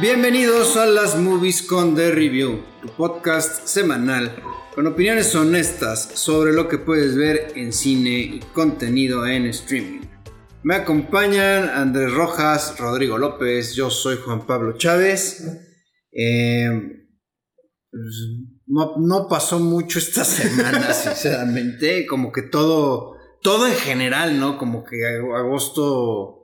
Bienvenidos a las Movies con The Review, tu podcast semanal con opiniones honestas sobre lo que puedes ver en cine y contenido en streaming. Me acompañan Andrés Rojas, Rodrigo López, yo soy Juan Pablo Chávez. Eh, pues, no, no pasó mucho esta semana, sinceramente, como que todo, todo en general, ¿no? Como que agosto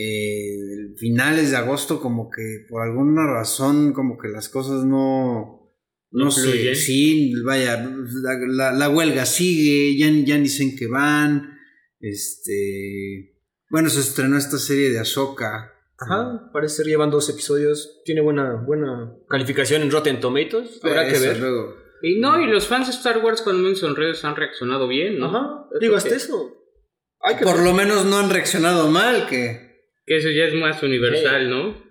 eh, finales de agosto como que por alguna razón como que las cosas no no, sé sí vaya la, la, huelga sigue ya, ya dicen que van este bueno se estrenó esta serie de Ahsoka Ajá, parece ser llevan dos episodios. Tiene buena, buena calificación en Rotten Tomatoes. Habrá que ver. Y no, y los fans de Star Wars con en redes han reaccionado bien, ¿no? Ajá, digo, hasta eso. Por lo menos no han reaccionado mal, que que eso ya es más universal, ¿no?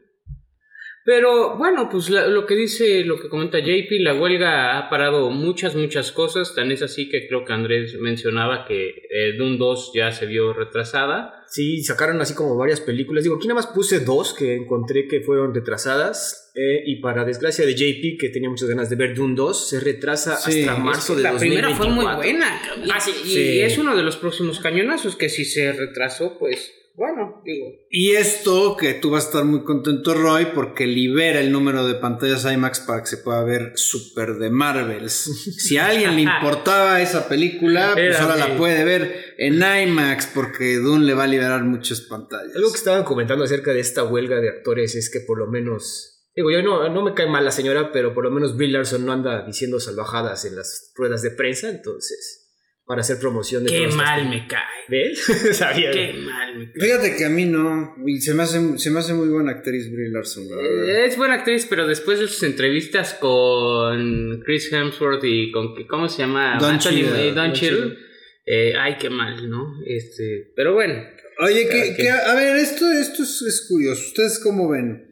Pero bueno, pues lo que dice, lo que comenta JP, la huelga ha parado muchas, muchas cosas. Tan es así que creo que Andrés mencionaba que eh, Doom 2 ya se vio retrasada. Sí, sacaron así como varias películas. Digo, aquí nada más puse dos que encontré que fueron retrasadas. Eh, y para desgracia de JP, que tenía muchas ganas de ver Doom 2, se retrasa hasta marzo de la 2024. La primera fue muy buena. Ah, y es uno de los próximos cañonazos que si se retrasó, pues bueno, digo. Y esto que tú vas a estar muy contento, Roy, porque libera el número de pantallas IMAX para que se pueda ver super de Marvels. Si a alguien le importaba esa película, pues ahora la puede ver en IMAX porque Dune le va a liberar muchas pantallas. Algo que estaban comentando acerca de esta huelga de actores es que por lo menos Digo, yo no, no me cae mal la señora, pero por lo menos Bill Larson no anda diciendo salvajadas en las ruedas de prensa, entonces para hacer promoción de Qué mal me cae. ¿Ves? Sabía. Qué mal me cae. Fíjate que a mí no. se me hace, se me hace muy buena actriz Brie Larson. Eh, es buena actriz, pero después de sus entrevistas con Chris Hemsworth y con. ¿Cómo se llama? Don Cheadle. Don Cheadle. Eh, ay, qué mal, ¿no? Este, pero bueno. Oye, que, a ver, esto, esto es, curioso. ¿Ustedes cómo ven?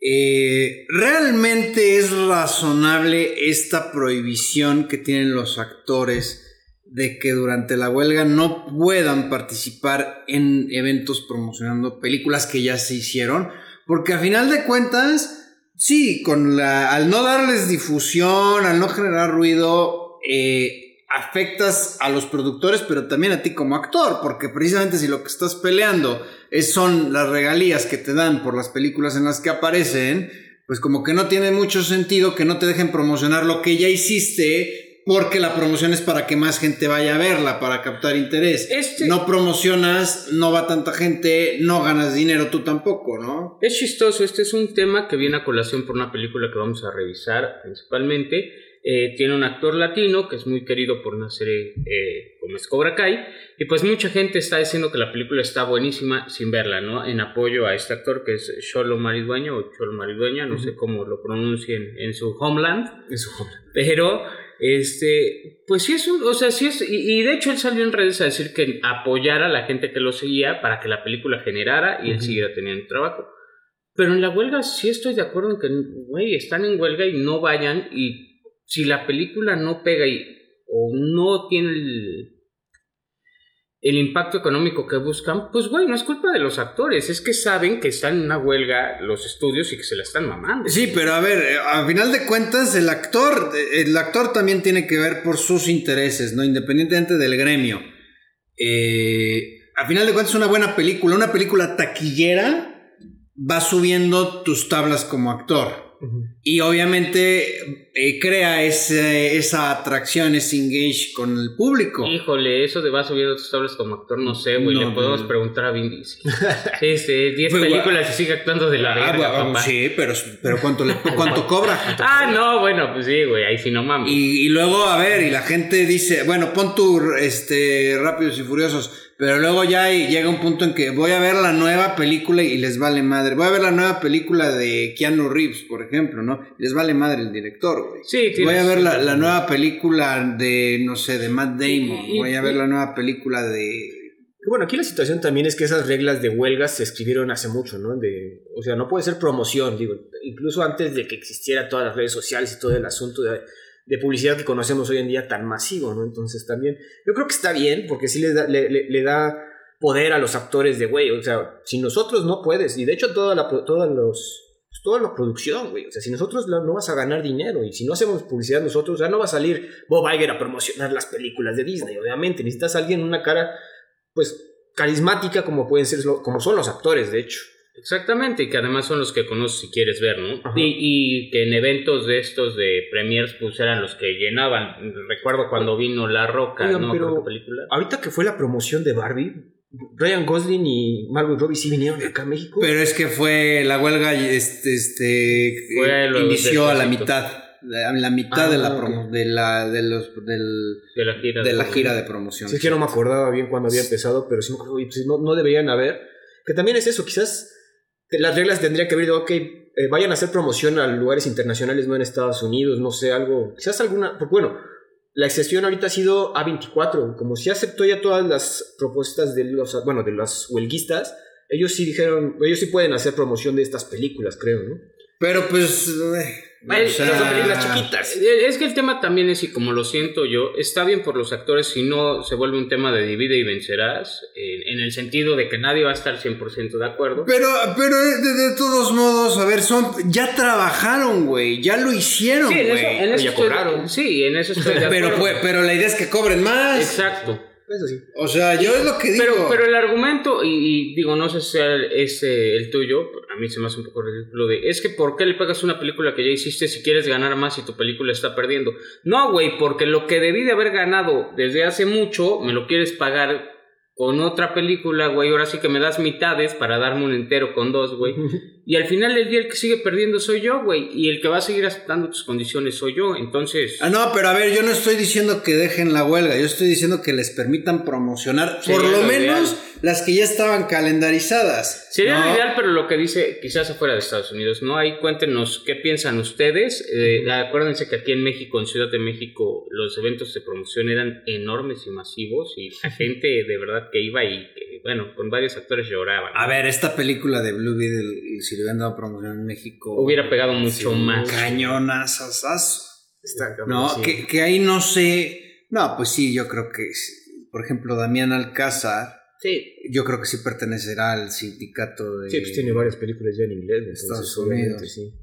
Eh, ¿Realmente es razonable esta prohibición que tienen los actores de que durante la huelga no puedan participar en eventos promocionando películas que ya se hicieron, porque a final de cuentas, sí, con la, al no darles difusión, al no generar ruido, eh, afectas a los productores, pero también a ti como actor, porque precisamente si lo que estás peleando es, son las regalías que te dan por las películas en las que aparecen, pues como que no tiene mucho sentido que no te dejen promocionar lo que ya hiciste porque la promoción es para que más gente vaya a verla, para captar interés. Este no promocionas, no va tanta gente, no ganas dinero tú tampoco, ¿no? Es chistoso, este es un tema que viene a colación por una película que vamos a revisar principalmente. Eh, tiene un actor latino que es muy querido por una serie eh, como es Cobra Kai. Y pues mucha gente está diciendo que la película está buenísima sin verla, ¿no? En apoyo a este actor que es Cholo Maridueña o Cholo Maridueña, no sé cómo lo pronuncien en su homeland. En su homeland. Pero este, pues sí es un, o sea, sí es, y, de hecho él salió en redes a decir que apoyara a la gente que lo seguía para que la película generara y él siguiera teniendo trabajo. Pero en la huelga sí estoy de acuerdo en que, güey, están en huelga y no vayan y si la película no pega y, o no tiene el, el impacto económico que buscan, pues güey, no es culpa de los actores, es que saben que están en una huelga los estudios y que se la están mamando. Sí, pero a ver, eh, a final de cuentas el actor, el actor también tiene que ver por sus intereses, ¿no? Independientemente del gremio. Eh, a final de cuentas una buena película, una película taquillera va subiendo tus tablas como actor. Y obviamente eh, crea ese, esa atracción, ese engage con el público. Híjole, eso de va subiendo tus tablas como actor, no sé, güey. le podemos preguntar a Vin Diesel. este, 10 pues, películas y sigue actuando de la ah, verga, papá. Sí, pero, pero ¿cuánto, le, cuánto cobra? ah, no, bueno, pues sí, güey, ahí sí no mames. Y, y, luego, a ver, y la gente dice, bueno, pon tu este, Rápidos y Furiosos. Pero luego ya llega un punto en que voy a ver la nueva película y les vale madre. Voy a ver la nueva película de Keanu Reeves, por ejemplo, ¿no? Les vale madre el director, güey. Sí, Voy a ver la, nueva película de, no sé, de Matt Damon. Voy a ver la nueva película de... Bueno, aquí la situación también es que esas reglas de huelgas se escribieron hace mucho, ¿no? De, o sea, no puede ser promoción, digo, incluso antes de que existiera todas las redes sociales y todo el asunto de de publicidad que conocemos hoy en día tan masivo, ¿no? Entonces también, yo creo que está bien, porque sí le da, le, da poder a los actores de, güey, o sea, si nosotros no puedes, y de hecho toda la, todos los, producción, güey. O sea, si nosotros no vas a ganar dinero y si no hacemos publicidad nosotros, ya no va a salir Bob Iger a promocionar las películas de Disney, obviamente. Necesitas alguien una cara, pues, carismática como pueden ser, como son los actores, de hecho. Exactamente, y que además son los que conoces si quieres ver, ¿no? Y, y, que en eventos de estos de premiers pues eran los que llenaban. Recuerdo cuando vino La Roca, ¿no? Pero película. Ahorita que fue la promoción de Barbie, Ryan Gosling y Margot Robbie sí vinieron acá a México. Pero es que fue la huelga, este, este inició a la mitad. La, la mitad de la ah, de la de los del, de la gira de, la gira de promoción. Sí, es que no me acordaba bien cuando había empezado, pero sí me acuerdo, pues, no, no deberían haber. Que también es eso, quizás las reglas tendrían que haber de, ok, eh, vayan a hacer promoción a lugares internacionales, no en Estados Unidos, no sé, algo, quizás alguna, porque bueno, la excepción ahorita ha sido A24, como si aceptó ya todas las propuestas de los, bueno, de los huelguistas, ellos sí dijeron, ellos sí pueden hacer promoción de estas películas, creo, ¿no? Pero pues... Eh, películas chiquitas. Eh, es que el tema también es, y como lo siento yo, está bien por los actores si no se vuelve un tema de divide y vencerás, en, el sentido de que nadie va a estar 100% de acuerdo. Pero, pero de, todos modos, a ver, son ya trabajaron, güey, ya lo hicieron, sí, en eso, ya cobraron. Sí, en eso estoy de acuerdo. pero, pero la idea es que cobren más. Exacto. Eso sí. O sea, yo es lo que digo. Pero, pero el argumento, y, digo, no sé si sea ese el tuyo, a mí se me hace un poco ridículo de, es que ¿por qué le pagas una película que ya hiciste si quieres ganar más y tu película está perdiendo? No, güey, porque lo que debí de haber ganado desde hace mucho, me lo quieres pagar con otra película, güey, ahora sí que me das mitades para darme un entero con dos, güey. y al final del día el que sigue perdiendo soy yo, güey. Y el que va a seguir aceptando tus condiciones soy yo. Entonces... Ah, no, pero a ver, yo no estoy diciendo que dejen la huelga. Yo estoy diciendo que les permitan promocionar por lo, menos las que ya estaban calendarizadas. Sería lo ideal, pero lo que dice quizás afuera de Estados Unidos, ¿no? Ahí cuéntenos qué piensan ustedes. Eh, acuérdense que aquí en México, en Ciudad de México, los eventos de promoción eran enormes y masivos y la gente de verdad que iba y que, bueno, con varios actores lloraban. A ver, esta película de Blue Beetle, si le hubieran dado promoción en México... Hubiera pegado mucho más. Cañonas, No, que, que, ahí no sé... No, pues sí, yo creo que, por ejemplo, Damián Alcázar... Sí. Yo creo que sí pertenecerá al sindicato de... Sí, pues tiene varias películas ya en inglés. Estados Unidos. Sí.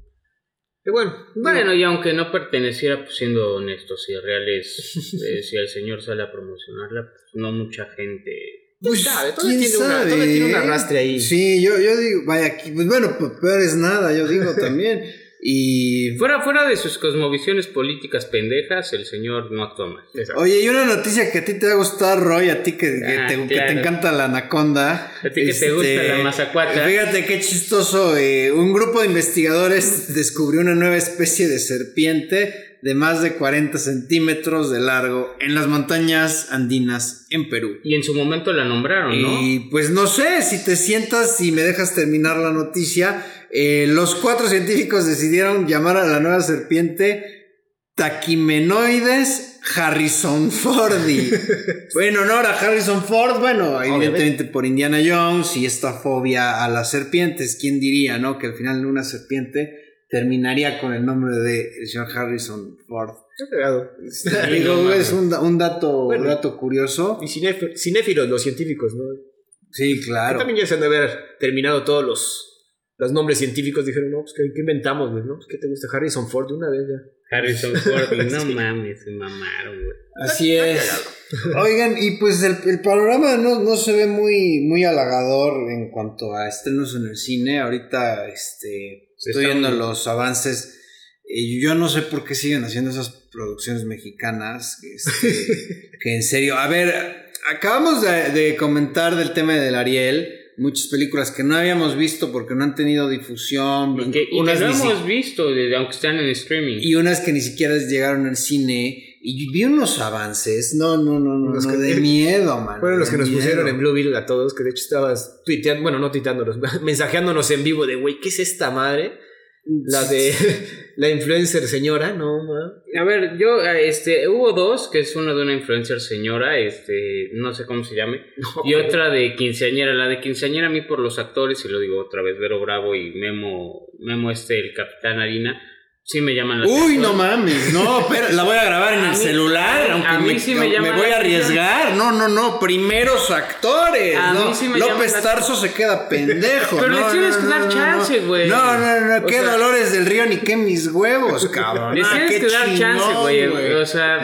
bueno, bueno, y aunque no perteneciera, pues siendo honestos y reales, eh, si el señor sale a promocionarla, pues no mucha gente pues, sabe, todo, tiene Una, tiene un arrastre ahí. Sí, yo, yo digo, vaya, pues bueno, peor es nada, yo digo también. Y. Fuera, fuera de sus cosmovisiones políticas pendejas, el señor no actúa mal. Oye, y una noticia que a ti te va a gustar, Roy, a ti que, ah, te, que te, encanta la anaconda. A ti que te gusta la este, mazacuata. Fíjate qué chistoso. Eh, un grupo de investigadores descubrió una nueva especie de serpiente de más de 40 centímetros de largo en las montañas andinas en Perú. Y en su momento la nombraron, ¿no? Y pues no sé, si te sientas y me dejas terminar la noticia, eh, los cuatro científicos decidieron llamar a la nueva serpiente Taquimenoides Harrison Fordi. bueno, honor a Harrison Ford, bueno, evidentemente por Indiana Jones y esta fobia a las serpientes, ¿quién diría, no? Que al final una serpiente terminaría con el nombre de señor Harrison Ford. Digo, es un, un dato, dato curioso. Y cinéfilos, los científicos, ¿no? Sí, claro. también ya se han de haber terminado todos los, los nombres científicos. Dijeron, no, pues, ¿qué, inventamos, güey? ¿No? Pues, ¿qué te gusta? Harrison Ford de una vez ya. Harrison Ford, no mames, se mamaron, güey. Así es. Oigan, y pues el, el panorama no, no, se ve muy, muy halagador en cuanto a estrenos en el cine. Ahorita, este Estoy viendo los avances. Y yo no sé por qué siguen haciendo esas producciones mexicanas. Este, que en serio. A ver, acabamos de, comentar del tema del Ariel. Muchas películas que no habíamos visto porque no han tenido difusión. Y que, no hemos visto, aunque están en streaming. Y unas que ni siquiera llegaron al cine. Y vi unos avances. No, no, no, no. Los que, de miedo, man. Fueron los que nos pusieron en Blue Beetle a todos. Que de hecho estabas tuiteando, bueno, no tuiteándonos, mensajeándonos en vivo de, güey, ¿qué es esta madre? La de la influencer señora, no, A ver, yo, este, hubo dos, que es una de una influencer señora, este, no sé cómo se llame, y otra de quinceañera. La de quinceañera a mí por los actores, y lo digo otra vez, Vero Bravo y Memo, Memo este, el Capitán Harina, sí me llaman la Uy, no mames, no, pero la voy a grabar en A el mí- celular, a aunque mí me, sí me llama voy la a arriesgar. No, no, no, primeros actores. A ¿no? mí sí me López la- Tarso se queda pendejo. Pero no, les tienes no, que no, dar chance, güey. No, no, no, qué sea- Dolores del Río ni qué mis huevos, cabrón. Les Ah, tienes que dar chance, güey. O sea,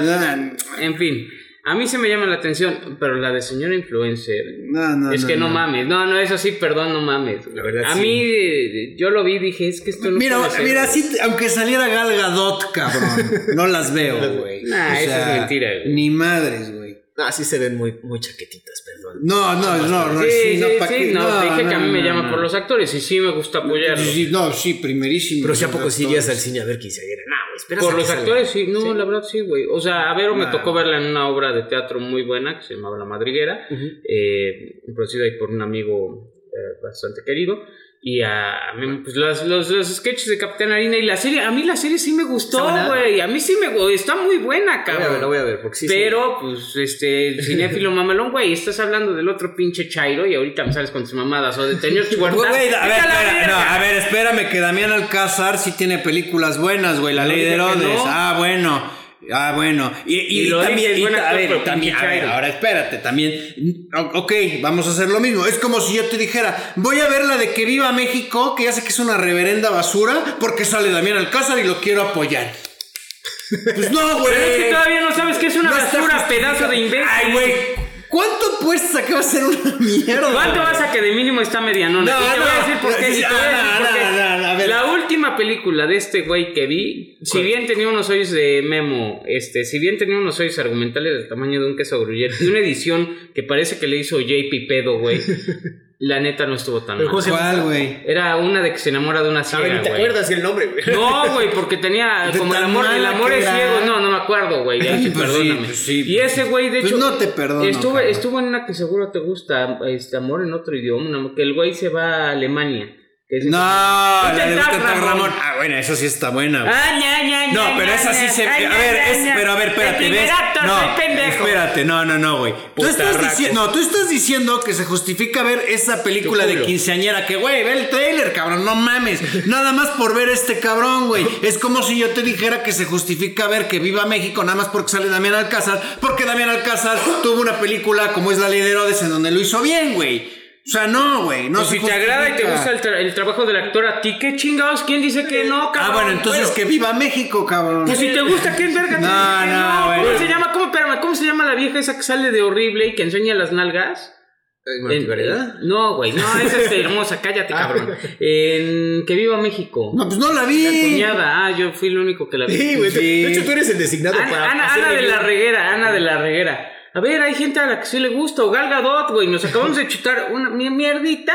en fin. A mí sí me llama la atención, pero la de señora influencer. no, no, es que no, no. mames. No, no, eso sí, perdón, no mames. La verdad, A sí. mí, yo lo vi y dije, es que esto no Mira, puede ser, mira, güey. sí, aunque saliera Gal Gadot, cabrón, no las veo, güey. Nah, eso es mentira, güey. Ni madres, güey. Ah, sí se ven muy, muy chaquetitas, perdón. No, no, no, no, Sí, sí, no, ¿pa' sí, qué? no, te dije que a mí me no, llama no. por los actores y sí me gusta apoyarlos. Sí, sí, no, sí, primerísimo. Pero si a poco sí irías al cine a ver quinceañera. No, güey, esperas Por los actores, sí, no, la verdad sí, güey. O sea, a Vero me Nah. tocó verla en una obra de teatro muy buena que se llamaba La Madriguera, Ujú. eh, producida ahí por un amigo eh, bastante querido. Y a, mí, pues los, los, los sketches de Capitán Harina y la serie, a mí la serie sí me gustó, güey. A mí sí me gustó, está muy buena, La voy a ver, cabrón. la voy a ver, porque sí. Pero, pues, este, cinéfilo mamelón, güey, estás hablando del otro pinche Chairo y ahorita me sales con tus mamadas o de Teñor Huerta. Güey, a ver, espera, no, a ver, espérame que Damián Alcázar sí tiene películas buenas, güey. La No Ley de Herodes. no. Ah, bueno. Ah, bueno. Y, y, Y lo también, y a ver, también, a ver, ahora espérate, también. Ok, vamos a hacer lo mismo. Es como si yo te dijera, voy a ver la de Que Viva México, que ya sé que es una reverenda basura, porque sale Damián Alcázar y lo quiero apoyar. Pues no, güey. Pero es que todavía no sabes que es una No basura, pedazo de imbécil. Ay, güey. ¿Cuánto apuestas a que va a ser una mierda? ¿Cuánto vas a que de mínimo está medianona? No, y te voy a no, decir por qué. no, y te voy a decir por qué. La última película de este güey que vi, si bien tenía unos hoyos de memo, este, si bien tenía unos hoyos argumentales del tamaño de un queso gruyere, y una edición que parece que le hizo JP Pedo, güey. La neta no estuvo tan Pero mal. ¿Cuál, güey? Era una de que se enamora de una A ver, ciega, te güey. acuerdas el nombre, güey. No, güey, porque tenía De como el amor, el amor es era. ciego. No, no me acuerdo, güey. Pues sí, perdóname. pues sí, y ese güey, de pues hecho, no te perdono, Estuvo, estuvo en una que seguro te gusta, este amor en otro idioma, que el güey se va a Alemania. Es- No, la de Vicente Ramón. Ramón. Ah, bueno, esa sí está buena. güey. Ah, No, pero esa sí se. Ay, A ver, es, pero a ver, espérate, ¿ves? no, espérate, no, no, no, güey. Tú estás, diciendo, no, tú estás diciendo que se justifica ver esa película de quinceañera. Que, güey, ve el trailer, cabrón, no mames. Nada más por ver este cabrón, güey. Es como si yo te dijera que se justifica ver que viva México nada más porque sale Damián Alcázar. Porque Damián Alcázar tuvo una película como es La Ley de Herodes en donde lo hizo bien, güey. O sea, no, güey. No Pues si te agrada y te gusta el, tra- el trabajo del actor a ti, ¿qué chingados? ¿Quién dice que no, cabrón? Ah, bueno, entonces que viva México, cabrón. Pues si te gusta, ¿quién verga te No, dice que no, ¿Cómo bueno. se llama? ¿Cómo, espérame, ¿cómo se llama la vieja esa que sale de horrible y que enseña las nalgas? En- ¿Verdad? No, güey, no, esa es hermosa, cállate, cabrón. En Que Viva México. No, pues no la La vi. cuñada, ah, yo fui el único que la vi. Sí, güey. Sí. De hecho, tú eres el designado Ana, para. Ana- Ana de la Reguera, Ana de la Reguera. A ver, hay gente a la que sí le gusta, o Gal Gadot, güey. Nos acabamos de chutar una mi- mierdita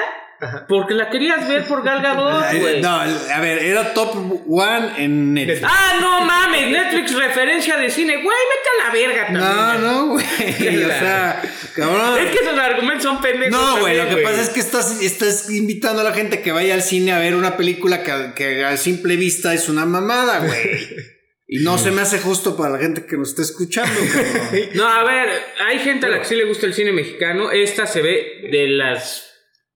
porque la querías ver por Gal Gadot, Ay, güey. No, a ver, era top one en Netflix. Ah, no mames, Netflix referencia de cine. Güey, vete a la verga también. No, no, güey. O sea, cabrón. Es que esos argumentos son pendejos. No, güey, lo que pasa es que estás, estás invitando a la gente que vaya al cine a ver una película que, que a simple vista es una mamada, güey. Y no se me hace justo para la gente que nos está escuchando. No, a ver, hay gente a la que sí le gusta el cine mexicano. Esta se ve de las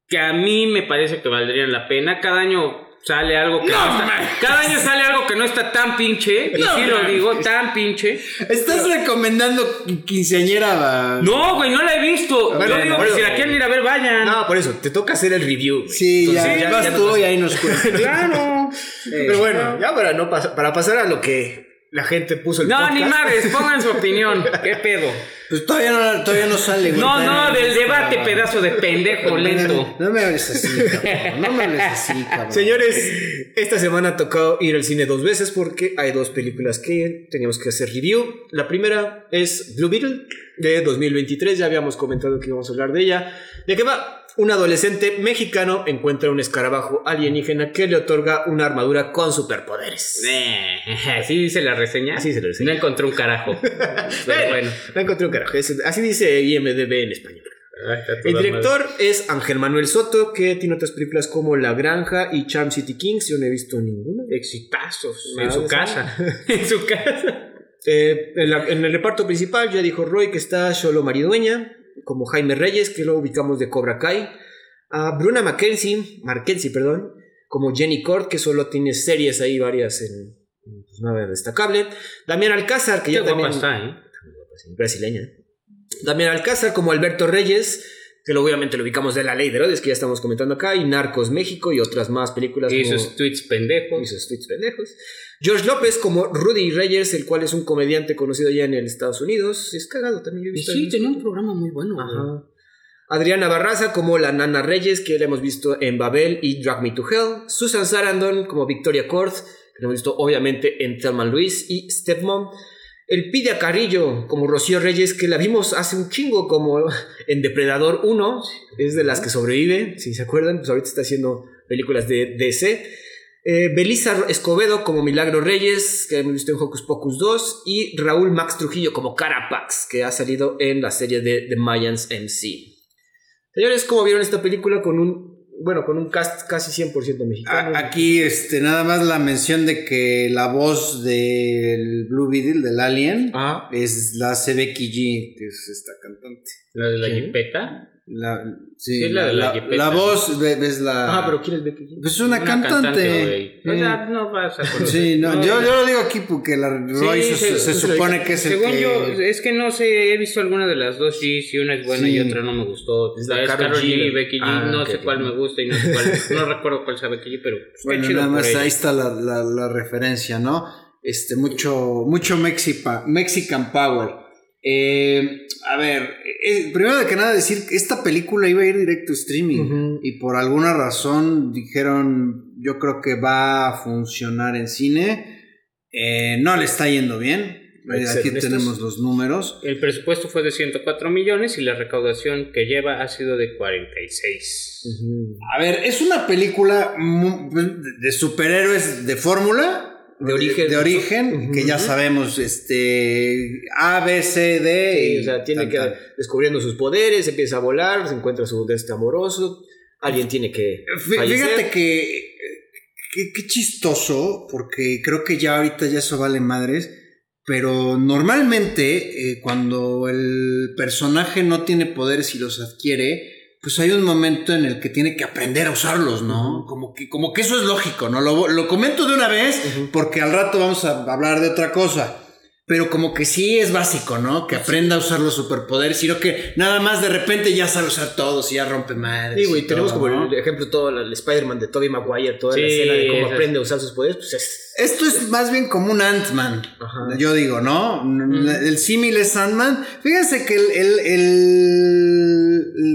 que a mí me parece que valdrían la pena. Cada año sale algo que no, está, cada año sale algo que no está tan pinche. Y No sí lo digo, tan pinche. Estás recomendando quinceañera. No, güey, no la he visto. Bueno, Yo digo que bueno, si la quieren ir a ver, vayan. No, por eso, te toca hacer el review. güey. Sí, ya, Entonces, vas ya tú y ahí nos cuentas. Claro. Pero bueno, ya para, no pas- para pasar a lo que la gente puso el No, podcast. ni madres, pongan su opinión. ¿Qué pedo? Pues todavía no, todavía no sale, güey. No, no, del debate, pedazo de pendejo lento. No me hables así, cabrón. No me hables así, cabrón. Señores, esta semana tocó ir al cine dos veces porque hay dos películas que teníamos que hacer review. La primera es Blue Beetle de 2023, ya habíamos comentado que íbamos a hablar de ella. ¿De qué va? Un adolescente mexicano encuentra un escarabajo alienígena que le otorga una armadura con superpoderes. Eh, Así dice la reseña. Así reseña. No encontré un carajo. Pero bueno. No encontré un carajo. Así dice IMDB en español. El director es Ángel Manuel Soto, que tiene otras películas como La Granja y Charm City Kings. Yo no he visto ninguna. Exitazos. En su casa. en su casa. Eh, en, la- en el reparto principal ya dijo Roy que está Solo Maridueña, como Jaime Reyes, que lo ubicamos de Cobra Kai. A Bruna Mackenzie, Markenzie, perdón, como Jenny Cord, que solo tiene series ahí varias en, pues nada destacable. Damián Alcázar, que Qué ya también... está, ¿eh? brasileña. Damián Alcázar como Alberto Reyes, que obviamente lo ubicamos de La Ley de Herodes, que ya estamos comentando acá, y Narcos México y otras más películas. Y como- sus tweets pendejos. y sus tweets pendejos. George López como Rudy Reyes, el cual es un comediante conocido ya en el Estados Unidos. Es cagado también. yo he Y visto sí, tenía un programa muy bueno. Ajá. Adriana Barraza como la Nana Reyes, que la hemos visto en Babel y Drag Me to Hell. Susan Sarandon como Victoria Kort, que la hemos visto obviamente en Thelma Luis y Stepmom. El Pidia Carrillo como Rocío Reyes, que la vimos hace un chingo como en Depredador 1. Es de las que sobrevive, si se acuerdan. Pues ahorita está haciendo películas de DC. Eh, Belisa Escobedo como Milagro Reyes, que hemos visto en Hocus Pocus 2. Y Raúl Max Trujillo como Carapax, que ha salido en la serie de The Mayans MC. Señores, ¿cómo vieron esta película con un, bueno, con un cast casi 100% mexicano? Aquí, este, nada más la mención de que la voz del Blue Beetle, del Alien, Ah, es la hace Becky G, que es esta cantante. La de la jipeta. La, sí, Sí, la la la, la voz, ve- ves la... ah, pero ¿quién es Becky G? Pues es una, cantante. güey. O sea, no vas a conocer. Sí, no, yo, yo lo digo aquí porque la Roy Sí, se, se- se supone que es el Según que... yo, es que no sé, he visto alguna de las dos, sí, sí, una es buena Sí. y otra no me gustó. Es La es Karol G G. y Becky G, Ah, no ok, sé cuál me gusta y no sé cuál, no recuerdo cuál sea Becky G, pero pues, Bueno, nada más ahí está la, la- la referencia, ¿no? Este, mucho, mucho Mexipa- Mexican Power. Eh, a ver, eh, primero de que nada decir que esta película iba a ir directo a streaming y por alguna razón dijeron, yo creo que va a funcionar en cine. Eh, no le está yendo bien. Aquí tenemos los números. El presupuesto fue de 104 millones y la recaudación que lleva ha sido de 46. Ujú. A ver, es una película de superhéroes de fórmula. De origen. De origen, que ya sabemos, este. A, B, C, D. Sí, y o sea, tiene tan, que tan. descubriendo sus poderes, empieza a volar, se encuentra su deste amoroso, alguien tiene que fallecer. Fíjate que. que- Qué chistoso, porque creo que ya ahorita ya eso vale madres. Pero normalmente, eh, cuando el personaje no tiene poderes y los adquiere, pues hay un momento en el que tiene que aprender a usarlos, ¿no? Como que, como que eso es lógico, ¿no? Lo, lo comento de una vez, porque al rato vamos a hablar de otra cosa. Pero como que sí es básico, ¿no? Que aprenda a usar los superpoderes, sino que nada más de repente ya sabe usar todos y ya rompe madres. Digo, y y tenemos todo, como ¿no? el ejemplo todo el Spider-Man de Tobey Maguire, toda la Sí, escena de cómo aprende a usar sus poderes, pues es... Esto es más bien como un Ant-Man. Yo digo, ¿no? Mm. El símil es Ant-Man. Fíjense que el, el, el-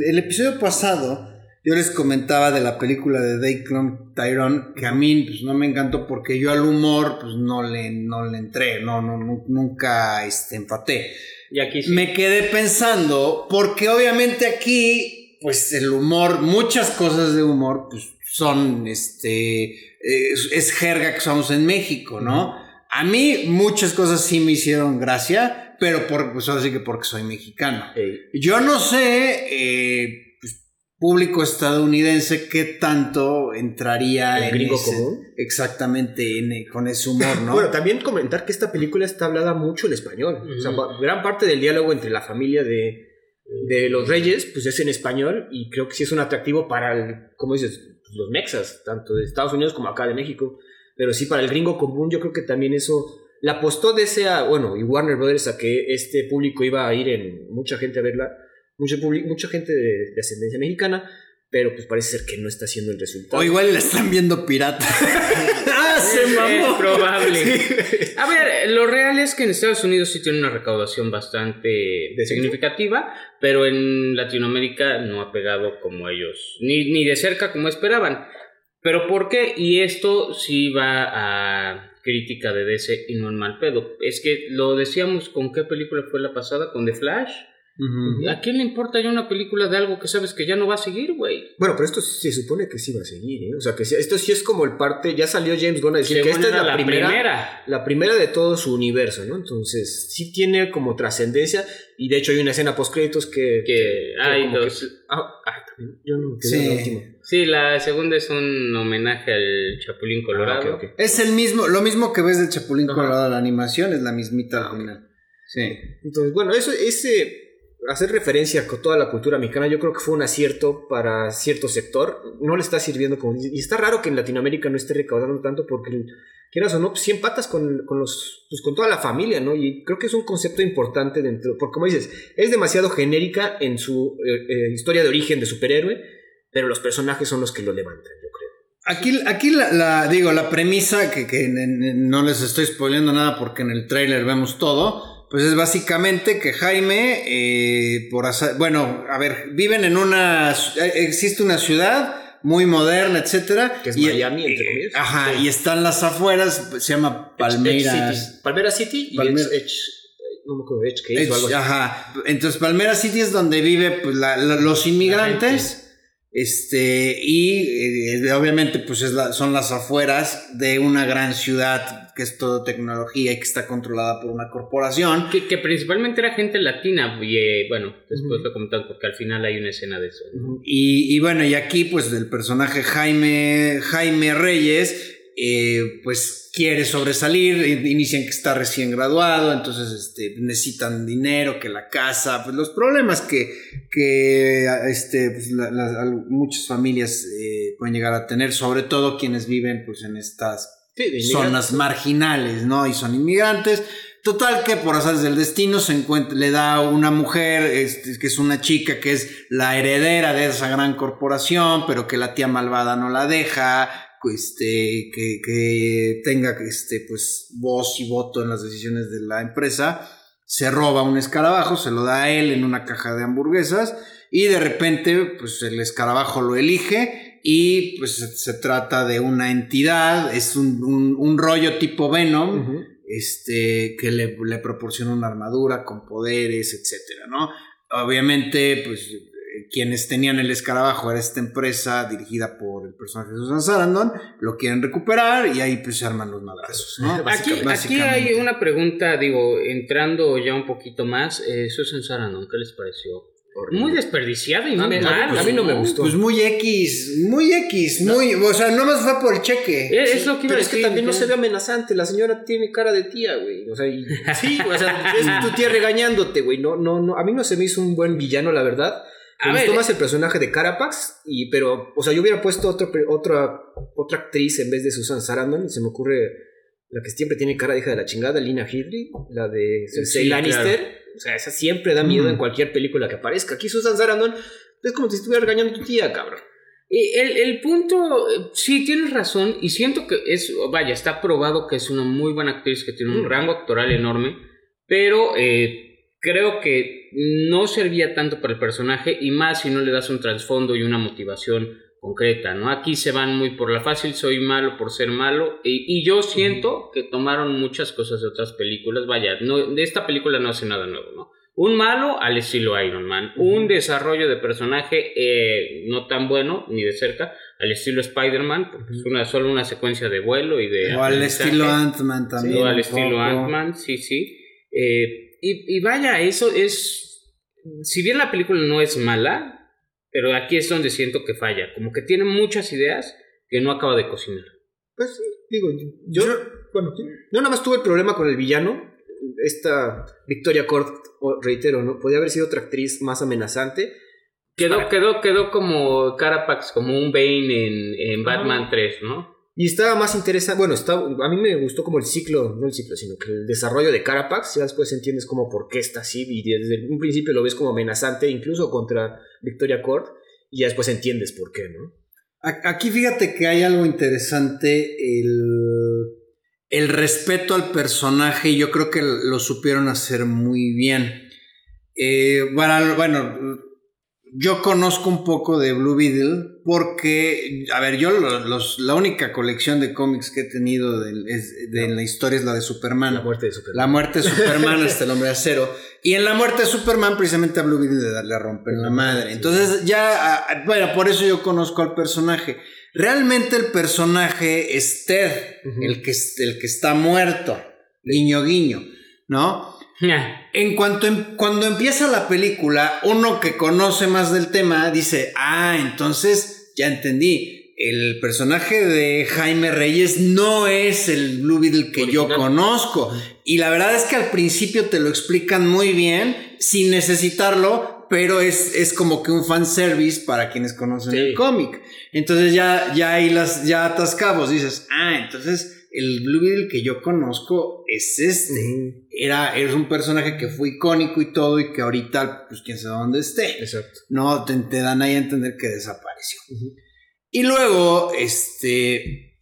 el episodio pasado yo les comentaba de la película de Dave Clone Tyrone que a mí pues, no me encantó porque yo al humor pues no le, no le entré, no, no, nu- nunca este, empaté. Y aquí sí. Me quedé pensando, porque obviamente aquí, pues el humor, muchas cosas de humor, pues son, este, es, es jerga que usamos en México, ¿no? A mí muchas cosas sí me hicieron gracia, pero por, pues ahora sí que porque soy mexicano. Ey, Yo no sé, eh, pues, público estadounidense, qué tanto entraría ¿El en gringo ese- común? exactamente en- con ese humor, ¿no? Bueno, también comentar que esta película está hablada mucho el español. O sea, gran parte del diálogo entre la familia de, de los reyes, pues es en español y creo que sí es un atractivo para, el, ¿cómo dices? Pues, los mexas, tanto de Estados Unidos como acá de México. Pero sí, para el gringo común, yo creo que también eso la apostó de ese, a- bueno, y Warner Brothers a que este público iba a ir en mucha gente a verla, mucha, mucha gente de, de ascendencia mexicana, pero pues parece ser que no está haciendo el resultado. O igual la están viendo pirata. ¡Ah, se Es mamó! probable. Sí. A ver, lo real es que en Estados Unidos sí tiene una recaudación bastante ¿Decente? significativa, pero en Latinoamérica no ha pegado como ellos, ni, ni de cerca como esperaban. ¿Pero por qué? Y esto sí va a crítica de DC y no en mal pedo. Es que lo decíamos con qué película fue la pasada, con The Flash. ¿A quién le importa ya una película de algo que sabes que ya no va a seguir, güey? Bueno, pero esto se supone que sí va a seguir, ¿eh? O sea, que sí- esto sí es como el parte, ya salió James Gunn a decir que esta es la, primera, primera. la primera de todo su universo, ¿no? Entonces, sí tiene como trascendencia y de hecho hay una escena post créditos que... Que hay que- dos. ah, ah, también, yo no quedé Sí. en la última. Sí, la segunda es un homenaje al Chapulín Colorado. Ah, ok. Es el mismo, lo mismo que ves del Chapulín Ajá. Colorado, la animación es la mismita Ah, al final. Sí. Entonces, bueno, eso, ese hacer referencia con toda la cultura mexicana, yo creo que fue un acierto para cierto sector. No le está sirviendo como. Y está raro que en Latinoamérica no esté recaudando tanto porque quieras o no, pues, 100 patas con, con, los, pues, con toda la familia, ¿no? Y creo que es un concepto importante dentro, porque como dices, es demasiado genérica en su eh, eh, historia de origen de superhéroe, pero los personajes son los que lo levantan, yo creo. Aquí, aquí la, digo, la premisa, que, que no les estoy spoileando nada porque en el tráiler vemos todo, pues es básicamente que Jaime, eh, por bueno, a ver, viven en una, existe una ciudad muy moderna, etcétera. Que es Miami, entre eh, comillas. Ajá, y están las afueras, se llama Palmera City. Palmera City y Edge, no me acuerdo, Edge Case o algo así. Ajá, entonces Palmera City es donde vive pues, los inmigrantes. Este, y eh, obviamente, pues es son las afueras de una gran ciudad que es todo tecnología y que está controlada por una corporación. Que, principalmente era gente latina, y eh, bueno, después lo comentamos porque al final hay una escena de eso. Y, y, bueno, y aquí, pues del personaje Jaime, Jaime Reyes, eh, pues quiere sobresalir, inician que está recién graduado, entonces este, necesitan dinero, que la casa, pues los problemas que, que este, pues, muchas familias eh, pueden llegar a tener, sobre todo quienes viven pues, en estas zonas marginales, ¿no? Y son inmigrantes. Total que por azares del destino se encuentra, le da una mujer, este, que es una chica que es la heredera de esa gran corporación, pero que la tía malvada no la deja, este, que, que tenga este, pues, voz y voto en las decisiones de la empresa, se roba un escarabajo, se lo da a él en una caja de hamburguesas y de repente pues el escarabajo lo elige y pues se, trata de una entidad, es un, rollo tipo Venom, este, que le, le, proporciona una armadura con poderes, etcétera, ¿no? Obviamente, pues quienes tenían el escarabajo era esta empresa dirigida por el personaje de Susan Sarandon, lo quieren recuperar y ahí pues se arman los madrazos, ¿no? Aquí, aquí, hay una pregunta, digo, entrando ya un poquito más, eh, Susan Sarandon, ¿qué les pareció? Muy desperdiciado y no me, a, mí no me gustó. Pues muy X, muy X, muy, o sea, no más fue por el cheque. Eh, es, lo que pero es que también no se ve amenazante, la señora tiene cara de tía, güey. O sea, sí, o sea, es tu tía regañándote, güey. No, no, no, a mí no se me hizo un buen villano, la verdad. Me gustó más el personaje de Carapax, y, pero, o sea, yo hubiera puesto otro, otra, otra actriz en vez de Susan Sarandon, y se me ocurre la que siempre tiene cara de hija de la chingada, Lina Headey, la de Cersei Lannister. O sea, esa siempre da miedo en cualquier película que aparezca. Aquí Susan Sarandon es como si estuviera regañando a tu tía, cabrón. El, el, punto, sí, tienes razón, y siento que es, vaya, está probado que es una muy buena actriz, que tiene un mm. rango actoral enorme, pero eh, creo que no servía tanto para el personaje y más si no le das un trasfondo y una motivación concreta, ¿no? Aquí se van muy por la fácil, soy malo por ser malo y, yo siento que tomaron muchas cosas de otras películas, vaya, no, de esta película no hace nada nuevo, ¿no? Un malo al estilo Iron Man, un desarrollo de personaje eh, no tan bueno ni de cerca, al estilo Spider-Man, porque es una, solo una secuencia de vuelo y de... O al estilo Ant-Man también. o al estilo Ant-Man, sí, sí. Eh, y, vaya, eso es. Si bien la película no es mala, pero aquí es donde siento que falla. Como que tiene muchas ideas que no acaba de cocinar. Pues sí, digo, yo. bueno, yo nada más tuve el problema con el villano. Esta Victoria Cord, reitero, ¿no? Podía haber sido otra actriz más amenazante. Quedó, quedó, quedó como Carapax, como un Bane en, en Batman 3, ¿no? Y estaba más interesante, bueno, está, a mí me gustó como el ciclo, no el ciclo, sino que el desarrollo de Carapax, ya después entiendes como por qué está así, y desde un principio lo ves como amenazante, incluso contra Victoria Court, y ya después entiendes por qué, ¿no? Aquí fíjate que hay algo interesante, el, el respeto al personaje, yo creo que lo supieron hacer muy bien. Eh, bueno, bueno, yo conozco un poco de Blue Beetle porque, a ver, yo los, la única colección de cómics que he tenido de, en la historia es la de Superman. La muerte de Superman. La muerte de Superman hasta el hombre acero. Y en la muerte de Superman, precisamente a Blue Beetle le, rompen la madre. Entonces, ya, bueno, por eso yo conozco al personaje. Realmente el personaje es Ted, el, que, el que está muerto. Guiño, guiño, ¿no? En cuanto em, cuando empieza la película, uno que conoce más del tema dice, ah, entonces ya entendí. El personaje de Jaime Reyes no es el Blue Beetle que yo conozco. Y la verdad es que al principio te lo explican muy bien, sin necesitarlo, pero es, es como que un fanservice para quienes conocen el cómic. Entonces ya, ya ahí las, ya atascabos, dices, ah, entonces el Blue Beetle que yo conozco es este. Era, es un personaje que fue icónico y todo y que ahorita, pues quién sabe dónde esté. Exacto. No, te, te dan ahí a entender que desapareció. Y luego, este,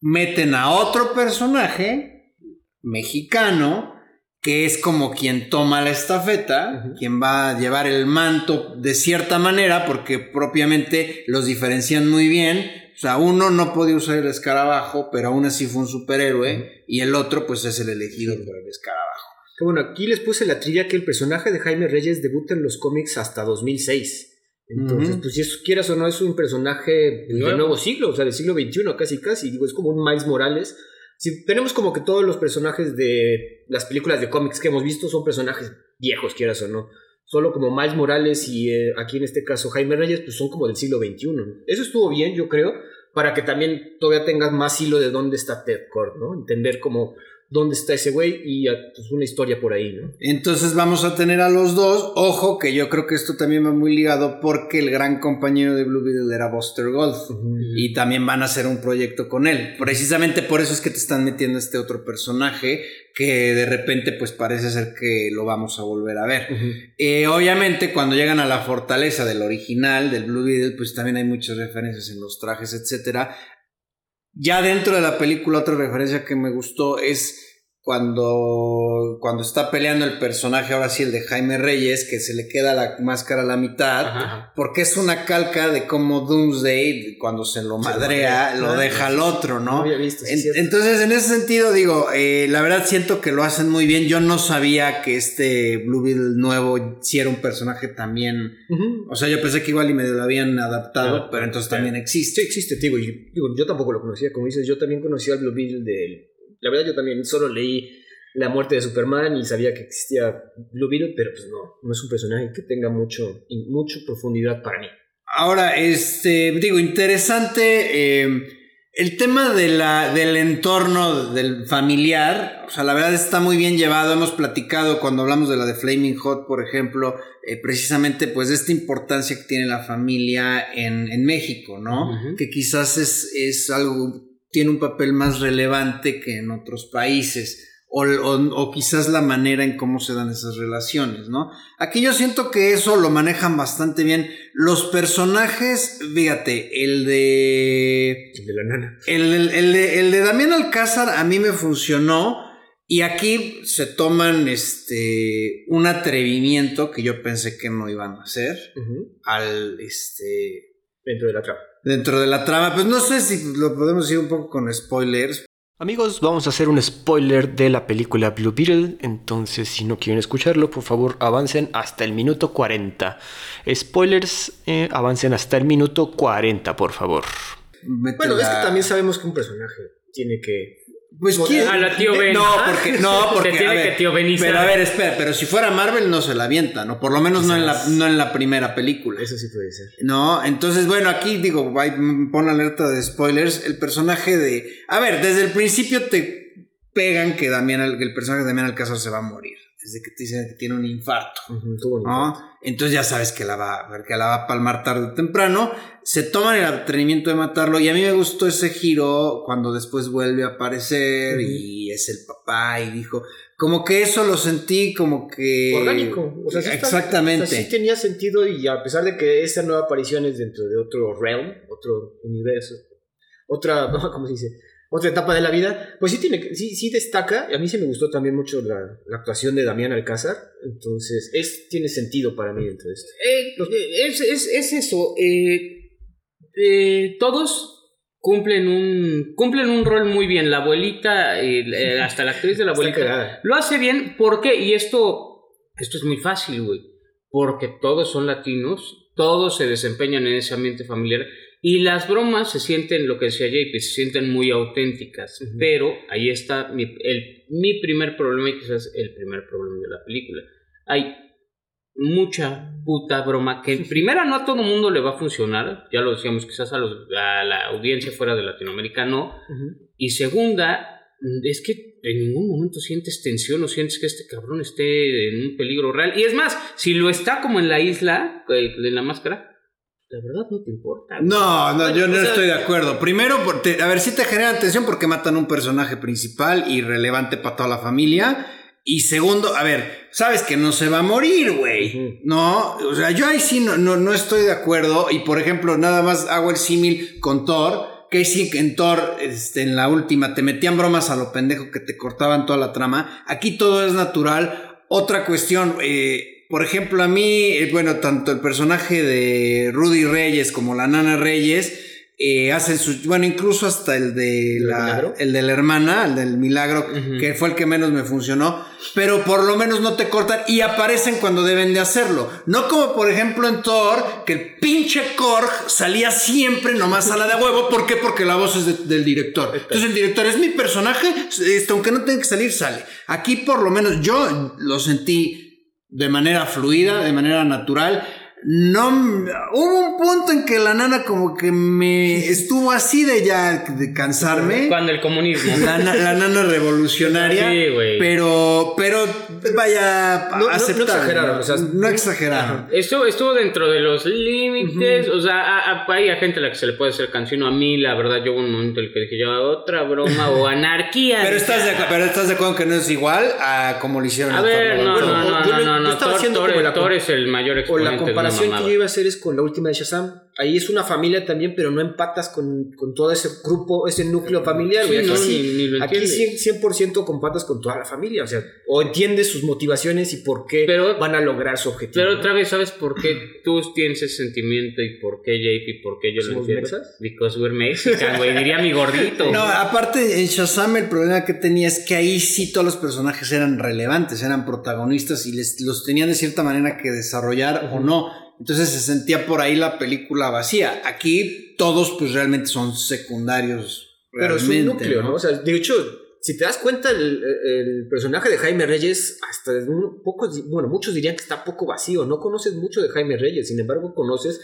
meten a otro personaje mexicano que es como quien toma la estafeta, quien va a llevar el manto de cierta manera, porque propiamente los diferencian muy bien. O sea, uno no podía usar el escarabajo, pero aún así fue un superhéroe, y el otro, pues, es el elegido por el escarabajo. Que Bueno, aquí les puse la trilla que el personaje de Jaime Reyes debuta en los cómics hasta 2006. Entonces, pues si eso quieras o no, es un personaje del Nuevo. nuevo siglo, o sea, del siglo XXI casi casi. Digo, es como un Miles Morales. Si tenemos como que todos los personajes de las películas de cómics que hemos visto son personajes viejos, quieras o no. Solo como Miles Morales y eh, aquí en este caso Jaime Reyes, pues son como del siglo XXI. Eso estuvo bien, yo creo, para que también todavía tengas más hilo de dónde está Ted Kord, ¿no? Entender como dónde está ese güey y pues una historia por ahí, ¿no? Entonces vamos a tener a los dos. Ojo, que yo creo que esto también va muy ligado porque el gran compañero de Blue Beetle era Buster Gold. Y también van a hacer un proyecto con él. Precisamente por eso es que te están metiendo este otro personaje que de repente pues parece ser que lo vamos a volver a ver. Eh, obviamente cuando llegan a la fortaleza del original, del Blue Beetle, pues también hay muchas referencias en los trajes, etcétera. Ya dentro de la película otra referencia que me gustó es cuando, cuando está peleando el personaje, ahora sí el de Jaime Reyes, que se le queda la máscara a la mitad. Ajá. Porque es una calca de cómo Doomsday, cuando se lo madrea, lo deja al otro, ¿no? No había visto, sí, En- entonces, en ese sentido, digo, eh, la verdad siento que lo hacen muy bien. Yo no sabía que este Blue Beetle nuevo sí era un personaje también. O sea, yo pensé que igual y medio lo habían adaptado, pero entonces también existe. Sí, existe, te digo, yo, digo, yo tampoco lo conocía, como dices, yo también conocía al Blue Beetle del... La verdad yo también solo leí La muerte de Superman y sabía que existía Blue Beetle, pero pues no, no es un personaje que tenga mucho, mucho profundidad para mí. Ahora, este, digo, interesante. eh, el tema de la, del entorno del familiar, o sea, la verdad está muy bien llevado. Hemos platicado cuando hablamos de la de Flaming Hot, por ejemplo, eh, precisamente pues de esta importancia que tiene la familia en, en México, ¿no? Que quizás es, es algo, tiene un papel más relevante que en otros países. O, o- o quizás la manera en cómo se dan esas relaciones, ¿no? Aquí yo siento que eso lo manejan bastante bien. Los personajes, fíjate, el de. El de la nana. El, el- el de, el de Damián Alcázar a mí me funcionó. Y aquí se toman este un atrevimiento que yo pensé que no iban a hacer. Al este. Dentro de la trama. Dentro de la trama. Pues no sé si lo podemos ir un poco con spoilers. Amigos, vamos a hacer un spoiler de la película Blue Beetle, entonces si no quieren escucharlo, por favor avancen hasta el minuto 40. Spoilers, eh, avancen hasta el minuto 40, por favor. Bueno, es que también sabemos que un personaje tiene que... Pues ¿quién? A la tío Ben. No, porque no, porque tiene a ver, que tío Benizar. Pero a ver, espera, pero si fuera Marvel no se la avienta, ¿no? Por lo menos no en la no en la primera película. Eso sí puede ser. No, entonces bueno, aquí digo, pon alerta de spoilers, el personaje de A ver, desde el principio te pegan que Damián el personaje de Damián Alcázar se va a morir, desde que te dicen que tiene un infarto. ¿no? Entonces ya sabes que la va, que la va a palmar tarde o temprano. Se toman el atrevimiento de matarlo y a mí me gustó ese giro cuando después vuelve a aparecer y es el papá y dijo, como que eso lo sentí como que... Orgánico. O sea, sí está- Exactamente. o sea, sí tenía sentido y a pesar de que esta nueva aparición es dentro de otro realm, otro universo, otra, ¿cómo se dice? Otra etapa de la vida, pues sí tiene, sí, sí destaca. A mí sí me gustó también mucho la, la actuación de Damián Alcázar, entonces es tiene sentido para mí dentro de esto. Eh, eh, es, es- es eso. eh, eh, todos cumplen un cumplen un rol muy bien. La abuelita, hasta la actriz de la abuelita, lo hace bien. ¿Por qué? Y esto, esto es muy fácil, güey. Porque todos son latinos, todos se desempeñan en ese ambiente familiar. Y las bromas se sienten, lo que decía JP, se sienten muy auténticas. Pero ahí está mi, el, mi primer problema y quizás el primer problema de la película. Hay mucha puta broma que en primera no a todo mundo le va a funcionar, ya lo decíamos, quizás a, los- a la audiencia fuera de Latinoamérica no, y segunda, es que en ningún momento sientes tensión o sientes que este cabrón esté en un peligro real, y es más, si lo está como en la isla, eh, en la máscara, la verdad no te importa. No, no, yo no estoy de acuerdo. Primero, a ver, sí te genera atención porque matan un personaje principal y relevante para toda la familia. Y segundo, a ver, sabes que no se va a morir, güey. No, o sea, yo ahí sí no, no, no estoy de acuerdo. Y por ejemplo, nada más hago el símil con Thor. Que sí, que en Thor, este, en la última, te metían bromas a lo pendejo que te cortaban toda la trama. Aquí todo es natural. Otra cuestión, eh, por ejemplo, a mí, eh, bueno, tanto el personaje de Rudy Reyes como la Nana Reyes eh, hacen su. Bueno, incluso hasta el de ¿El la, el de la hermana, el del milagro, que fue el que menos me funcionó. Pero por lo menos no te cortan y aparecen cuando deben de hacerlo. No como por ejemplo en Thor, que el pinche Korg salía siempre nomás a la de huevo. ¿Por qué? Porque la voz es de- del director. Entonces el director es mi personaje, esto, aunque no tenga que salir, sale. Aquí por lo menos yo lo sentí de manera fluida, de manera natural. No, hubo un punto en que la nana como que me estuvo así de ya de cansarme. Cuando el comunismo. La, la nana revolucionaria. Sí, güey. Pero, pero, vaya, No- no- no aceptable, exageraron, ¿no? o sea, no exageraron. Estuvo, estuvo dentro de los límites, o sea, a- a- hay a gente a la que se le puede hacer canción, a mí la verdad yo hubo un momento en el que dije ya otra broma o anarquía. Pero estás, de, pero estás de acuerdo que no es igual a como lo hicieron A ver, Thor, no, Bueno, no, no, yo no, le- no, yo no, estaba Thor, comparación que yo iba a hacer es con la última de Shazam. Ahí es una familia también, pero no empatas con, con todo ese grupo, ese núcleo familiar. Sí, no, aquí sí- ni- ni lo aquí entiendes. 100%, 100% compatas con toda la familia. O sea, o entiendes sus motivaciones y por qué Pero- van a lograr su objetivo. Pero ¿no? otra vez, ¿sabes por qué tú tienes ese sentimiento y por qué JP y por qué yo lo ¿Somos entiendo? mexas? Because we're Mexican, güey, diría mi gordito. No, aparte en Shazam el problema que tenía es que ahí sí todos los personajes eran relevantes, eran protagonistas y les, los tenían de cierta manera que desarrollar o no. Entonces se sentía por ahí la película vacía. Aquí todos pues realmente son secundarios. Pero es un núcleo, ¿no? O sea, de hecho, si te das cuenta, el, el personaje de Jaime Reyes, hasta un poco, bueno, muchos dirían que está poco vacío. No conoces mucho de Jaime Reyes, sin embargo, conoces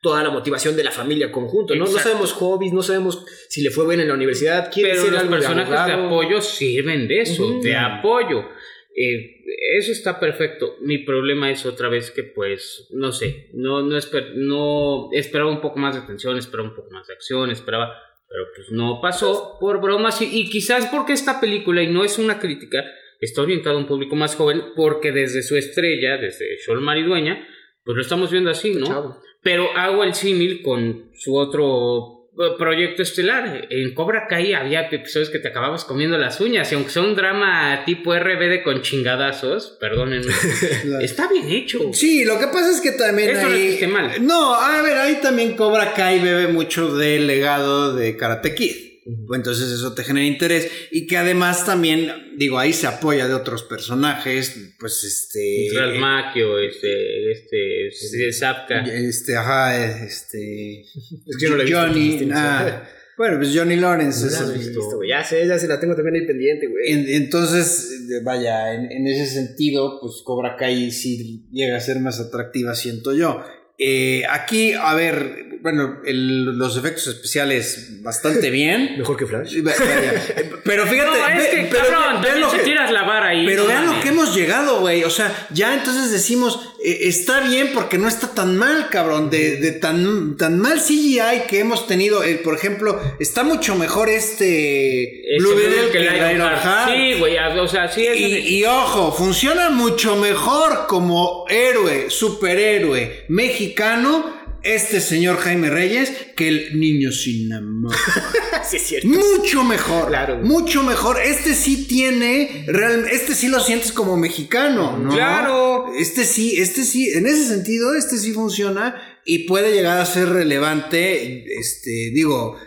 toda la motivación de la familia conjunto. No, no sabemos hobbies, no sabemos si le fue bien en la universidad, quiere Pero ser los algo personajes de, apoyo sirven de eso, de apoyo. Eh, eso está perfecto. Mi problema es otra vez que, pues, no sé, no, no, esper- no esperaba un poco más de atención, esperaba un poco más de acción, esperaba, pero pues no pasó por bromas y, y quizás porque esta película, y no es una crítica, está orientada a un público más joven, porque desde su estrella, desde Sol Maridueña, pues lo estamos viendo así, ¿no? Chavo. Pero hago el símil con su otro proyecto estelar. En Cobra Kai había episodios que te acababas comiendo las uñas. Y aunque sea un drama tipo RBD con chingadazos, perdónenme, está bien hecho. Sí, lo que pasa es que también Eso no ahí... esté mal. No, a ver, ahí también Cobra Kai bebe mucho del legado de Karate Kid. Entonces eso te genera interés y que además también, digo, ahí se apoya de otros personajes, pues este... Ralph Macchio, este, este, este, Zapka. Este, ajá, este... Es que yo no la he visto, Johnny, ah, bueno, pues Johnny Lawrence. No es la has el- visto, güey. Ya sé, ya se la tengo también ahí pendiente, güey. En- entonces, eh, vaya, en, en ese sentido, pues Cobra Kai sí llega a ser más atractiva, siento yo. Eh, aquí, a ver, bueno, el- los efectos especiales bastante bien. Mejor que Flash. Pero fíjate, No, es ve- que, pero cabrón, ve- lo que- tiras la vara ahí. pero vean lo que hemos llegado, güey. O sea, ya entonces decimos, eh, está bien porque no está tan mal, cabrón. De, de tan, tan mal CGI que hemos tenido. Eh, por ejemplo, está mucho mejor este Blue Beetle que el Ironheart. Sí, güey, o sea, sí es... Y, y ojo, funciona mucho mejor como héroe, superhéroe mexicano este señor Jaime Reyes que el niño sin amor. sí, es cierto. mucho mejor. Claro. Mucho mejor. Este sí tiene, real- este sí lo sientes como mexicano, ¿no? Claro. Este sí, este sí, en ese sentido, este sí funciona y puede llegar a ser relevante, este, digo,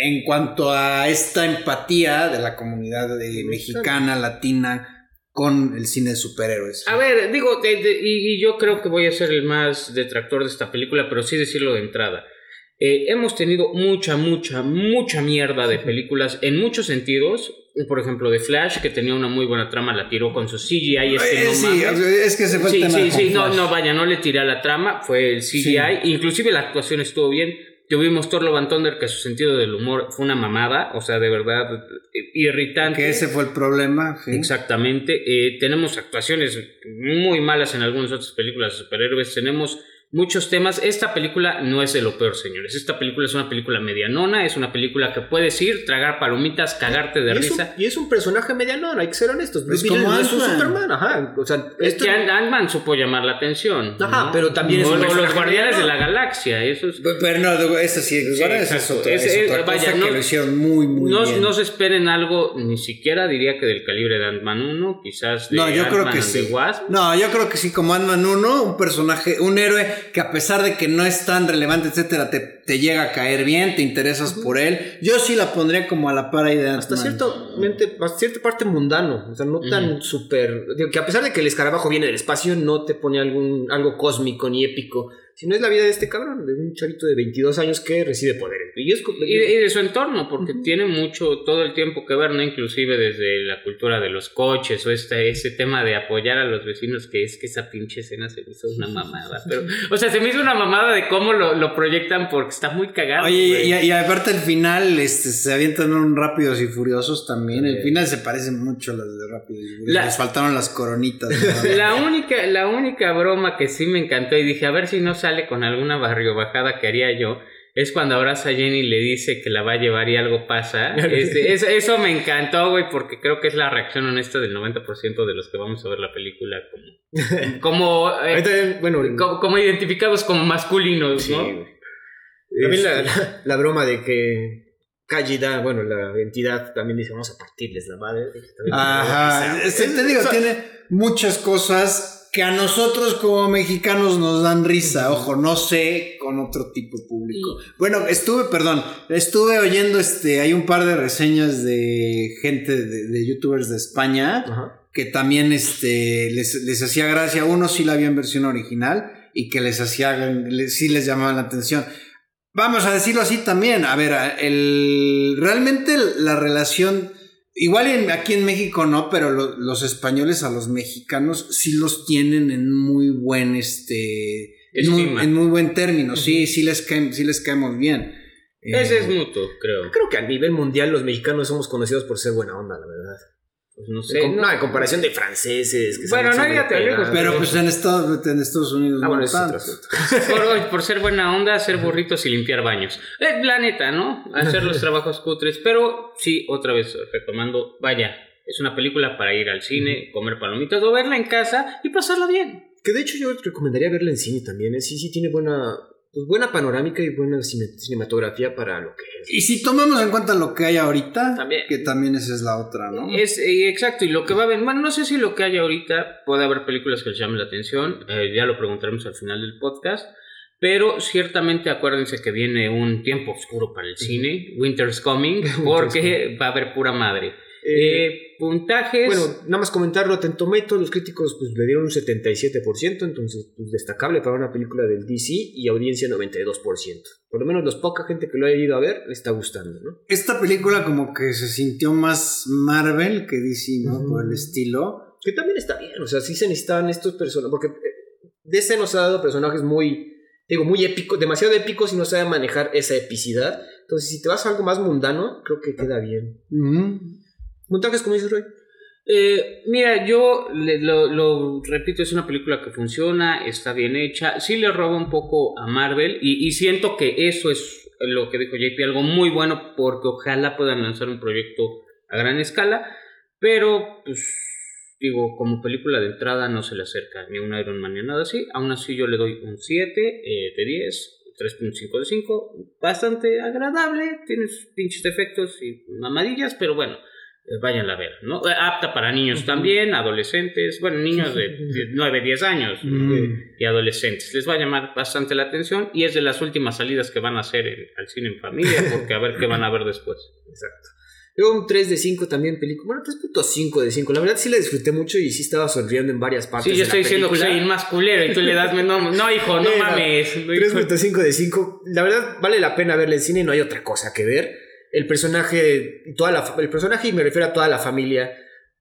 en cuanto a esta empatía de la comunidad eh, mexicana, latina, con el cine de superhéroes. A ver, digo, de- de- y, y yo creo que voy a ser el más detractor de esta película, pero sí decirlo de entrada. Eh, hemos tenido mucha, mucha, mucha mierda de películas en muchos sentidos. Por ejemplo, de Flash, que tenía una muy buena trama, la tiró con su CGI. Este Eh, no sí, mames. es que se fue el Sí, tema sí, sí, no, no, vaya, no le tiré a la trama, fue el CGI, inclusive la actuación estuvo bien. Tuvimos Thor Love and Thunder, que su sentido del humor fue una mamada, o sea, de verdad, eh, irritante. Que ese fue el problema. sí. Exactamente. Eh, tenemos actuaciones muy malas en algunas otras películas de superhéroes. Tenemos muchos temas. Esta película no es de lo peor, señores. Esta película es una película medianona, es una película que puedes ir, tragar palomitas, cagarte de y, es un, risa. y es un personaje medianón, hay que ser honestos. Es como no es un Ant-Man. Superman, ajá. O sea, Es esto- que Ant- Ant-Man supo llamar la atención. Ajá, ¿no? pero también es O un lo- los Guardianes de la Galaxia, eso es... Pero no, eso sí, es otra, Es- es otra vaya, cosa no- que lo hicieron muy, muy No, bien. no se esperen algo, ni siquiera diría que del calibre de Ant-Man 1, quizás de No, yo creo que sí. No, yo creo que sí, como Ant-Man 1, un personaje, un héroe que a pesar de que no es tan relevante, etcétera, te, te llega a caer bien, te interesas por él. Yo sí la pondría como a la par ahí de hasta ciertamente, hasta cierta parte mundano, o sea, no tan súper, que a pesar de que el escarabajo viene del espacio, no te pone algún, algo cósmico ni épico, sino es la vida de este cabrón, de un chavito de 22 años que recibe poderes. Y es, Y, y de su entorno, porque tiene mucho, todo el tiempo que ver, ¿no? Inclusive desde la cultura de los coches o este, ese tema de apoyar a los vecinos, que es que esa pinche escena se me hizo una mamada. Pero, o sea, se me hizo una mamada de cómo lo, lo proyectan porque está muy cagado. Oye, y, y aparte el final, este, se avientan un Rápidos y Furiosos también. El final se parece mucho a las de Rápidos y Furiosos. La- Les faltaron las coronitas. ¿no? La única, la única broma que sí me encantó y dije, a ver si no sale con alguna barrio bajada que haría yo, es cuando abraza a Jenny y le dice que la va a llevar y algo pasa. Este, es- eso me encantó, güey, porque creo que es la reacción honesta del 90% de los que vamos a ver la película como, como, eh, bueno, como, como identificados como masculinos, Sí, ¿no? güey. También la, Este, la, la broma de que Kajida, bueno, la entidad también dice, vamos a partirles la madre. Ajá. te digo, o sea, tiene muchas cosas que a nosotros como mexicanos nos dan risa. Ojo, no sé con otro tipo de público. Bueno, estuve, perdón, estuve oyendo este, hay un par de reseñas de gente de, de youtubers de España. Ajá. que también este, les, les hacía gracia. Uno sí la vio en versión original y que les hacía, les- sí les llamaba la atención. Vamos a decirlo así también. A ver, el, realmente la relación, igual en- aquí en México no, pero lo- los españoles a los mexicanos sí los tienen en muy buen, este, en muy, Estima. en muy buen término. Sí, sí les, caen- sí les caemos bien. Ese Eh, es mutuo, creo. Creo que a nivel mundial los mexicanos somos conocidos por ser buena onda, la verdad. Pues no sé. no, no- en comparación de franceses. Que Bueno, no lejos, pegados. Pero pues en Estados, en Estados Unidos Ah, no bueno, es otro por, por ser buena onda, hacer burritos y limpiar baños. Eh, la neta, ¿no? Hacer los trabajos cutres. Pero sí, otra vez retomando, vaya, es una película para ir al cine, comer palomitas o verla en casa y pasarla bien. Que de hecho yo recomendaría verla en cine también. ¿eh? Sí, sí, tiene buena, pues, buena panorámica y buena cine- cinematografía para lo que es. Y si tomamos en cuenta lo que hay ahorita, También. que también esa es la otra, ¿no? Es eh, exacto, y lo que va a haber, bueno, no sé si lo que hay ahorita puede haber películas que les llamen la atención, eh, ya lo preguntaremos al final del podcast, pero ciertamente acuérdense que viene un tiempo oscuro para el cine, Winter's Coming, porque va a haber pura madre. Eh, puntajes. Bueno, nada más comentar Rotten Tomatoes, los críticos pues, le dieron un 77%, entonces pues, destacable para una película del DC y audiencia 92%. Por lo menos los poca gente que lo haya ido a ver le está gustando, ¿no? Esta película como que se sintió más Marvel que DC, ¿no? Por el estilo. Que también está bien, o sea, sí se necesitan estos personajes, porque eh, DC nos ha dado personajes muy, digo, muy épicos, demasiado épicos y no sabe manejar esa epicidad. Entonces, si te vas a algo más mundano, creo que queda bien. Ujú. Montajes, como dices, Roy. Eh, mira, yo lo, repito, es una película que funciona, está bien hecha. Sí le roba un poco a Marvel y, siento que eso es lo que dijo JP, algo muy bueno porque ojalá puedan lanzar un proyecto a gran escala, pero pues digo, como película de entrada no se le acerca ni un Iron Man ni nada así. Aún así yo le doy un 7 eh, de 10. 3.5 de 5, bastante agradable, tiene sus pinches defectos y mamadillas, pero bueno, eh, váyanla a ver, ¿no? Eh, Apta para niños también, adolescentes, bueno, niños de 9, 10 años. Mm. y adolescentes. Les va a llamar bastante la atención y es de las últimas salidas que van a hacer en- al cine en familia, porque a ver qué van a ver después. Exacto. Luego un 3 de 5 también película. Bueno, 3.5 de 5. La verdad sí la disfruté mucho y sí estaba sonriendo en varias partes. Sí, yo de estoy diciendo que soy más culero y tú le das, no, no hijo, no mames. no, hijo. 3.5 de 5. La verdad vale la pena verla en cine y no hay otra cosa que ver. El personaje, toda la, el personaje, y me refiero a toda la familia,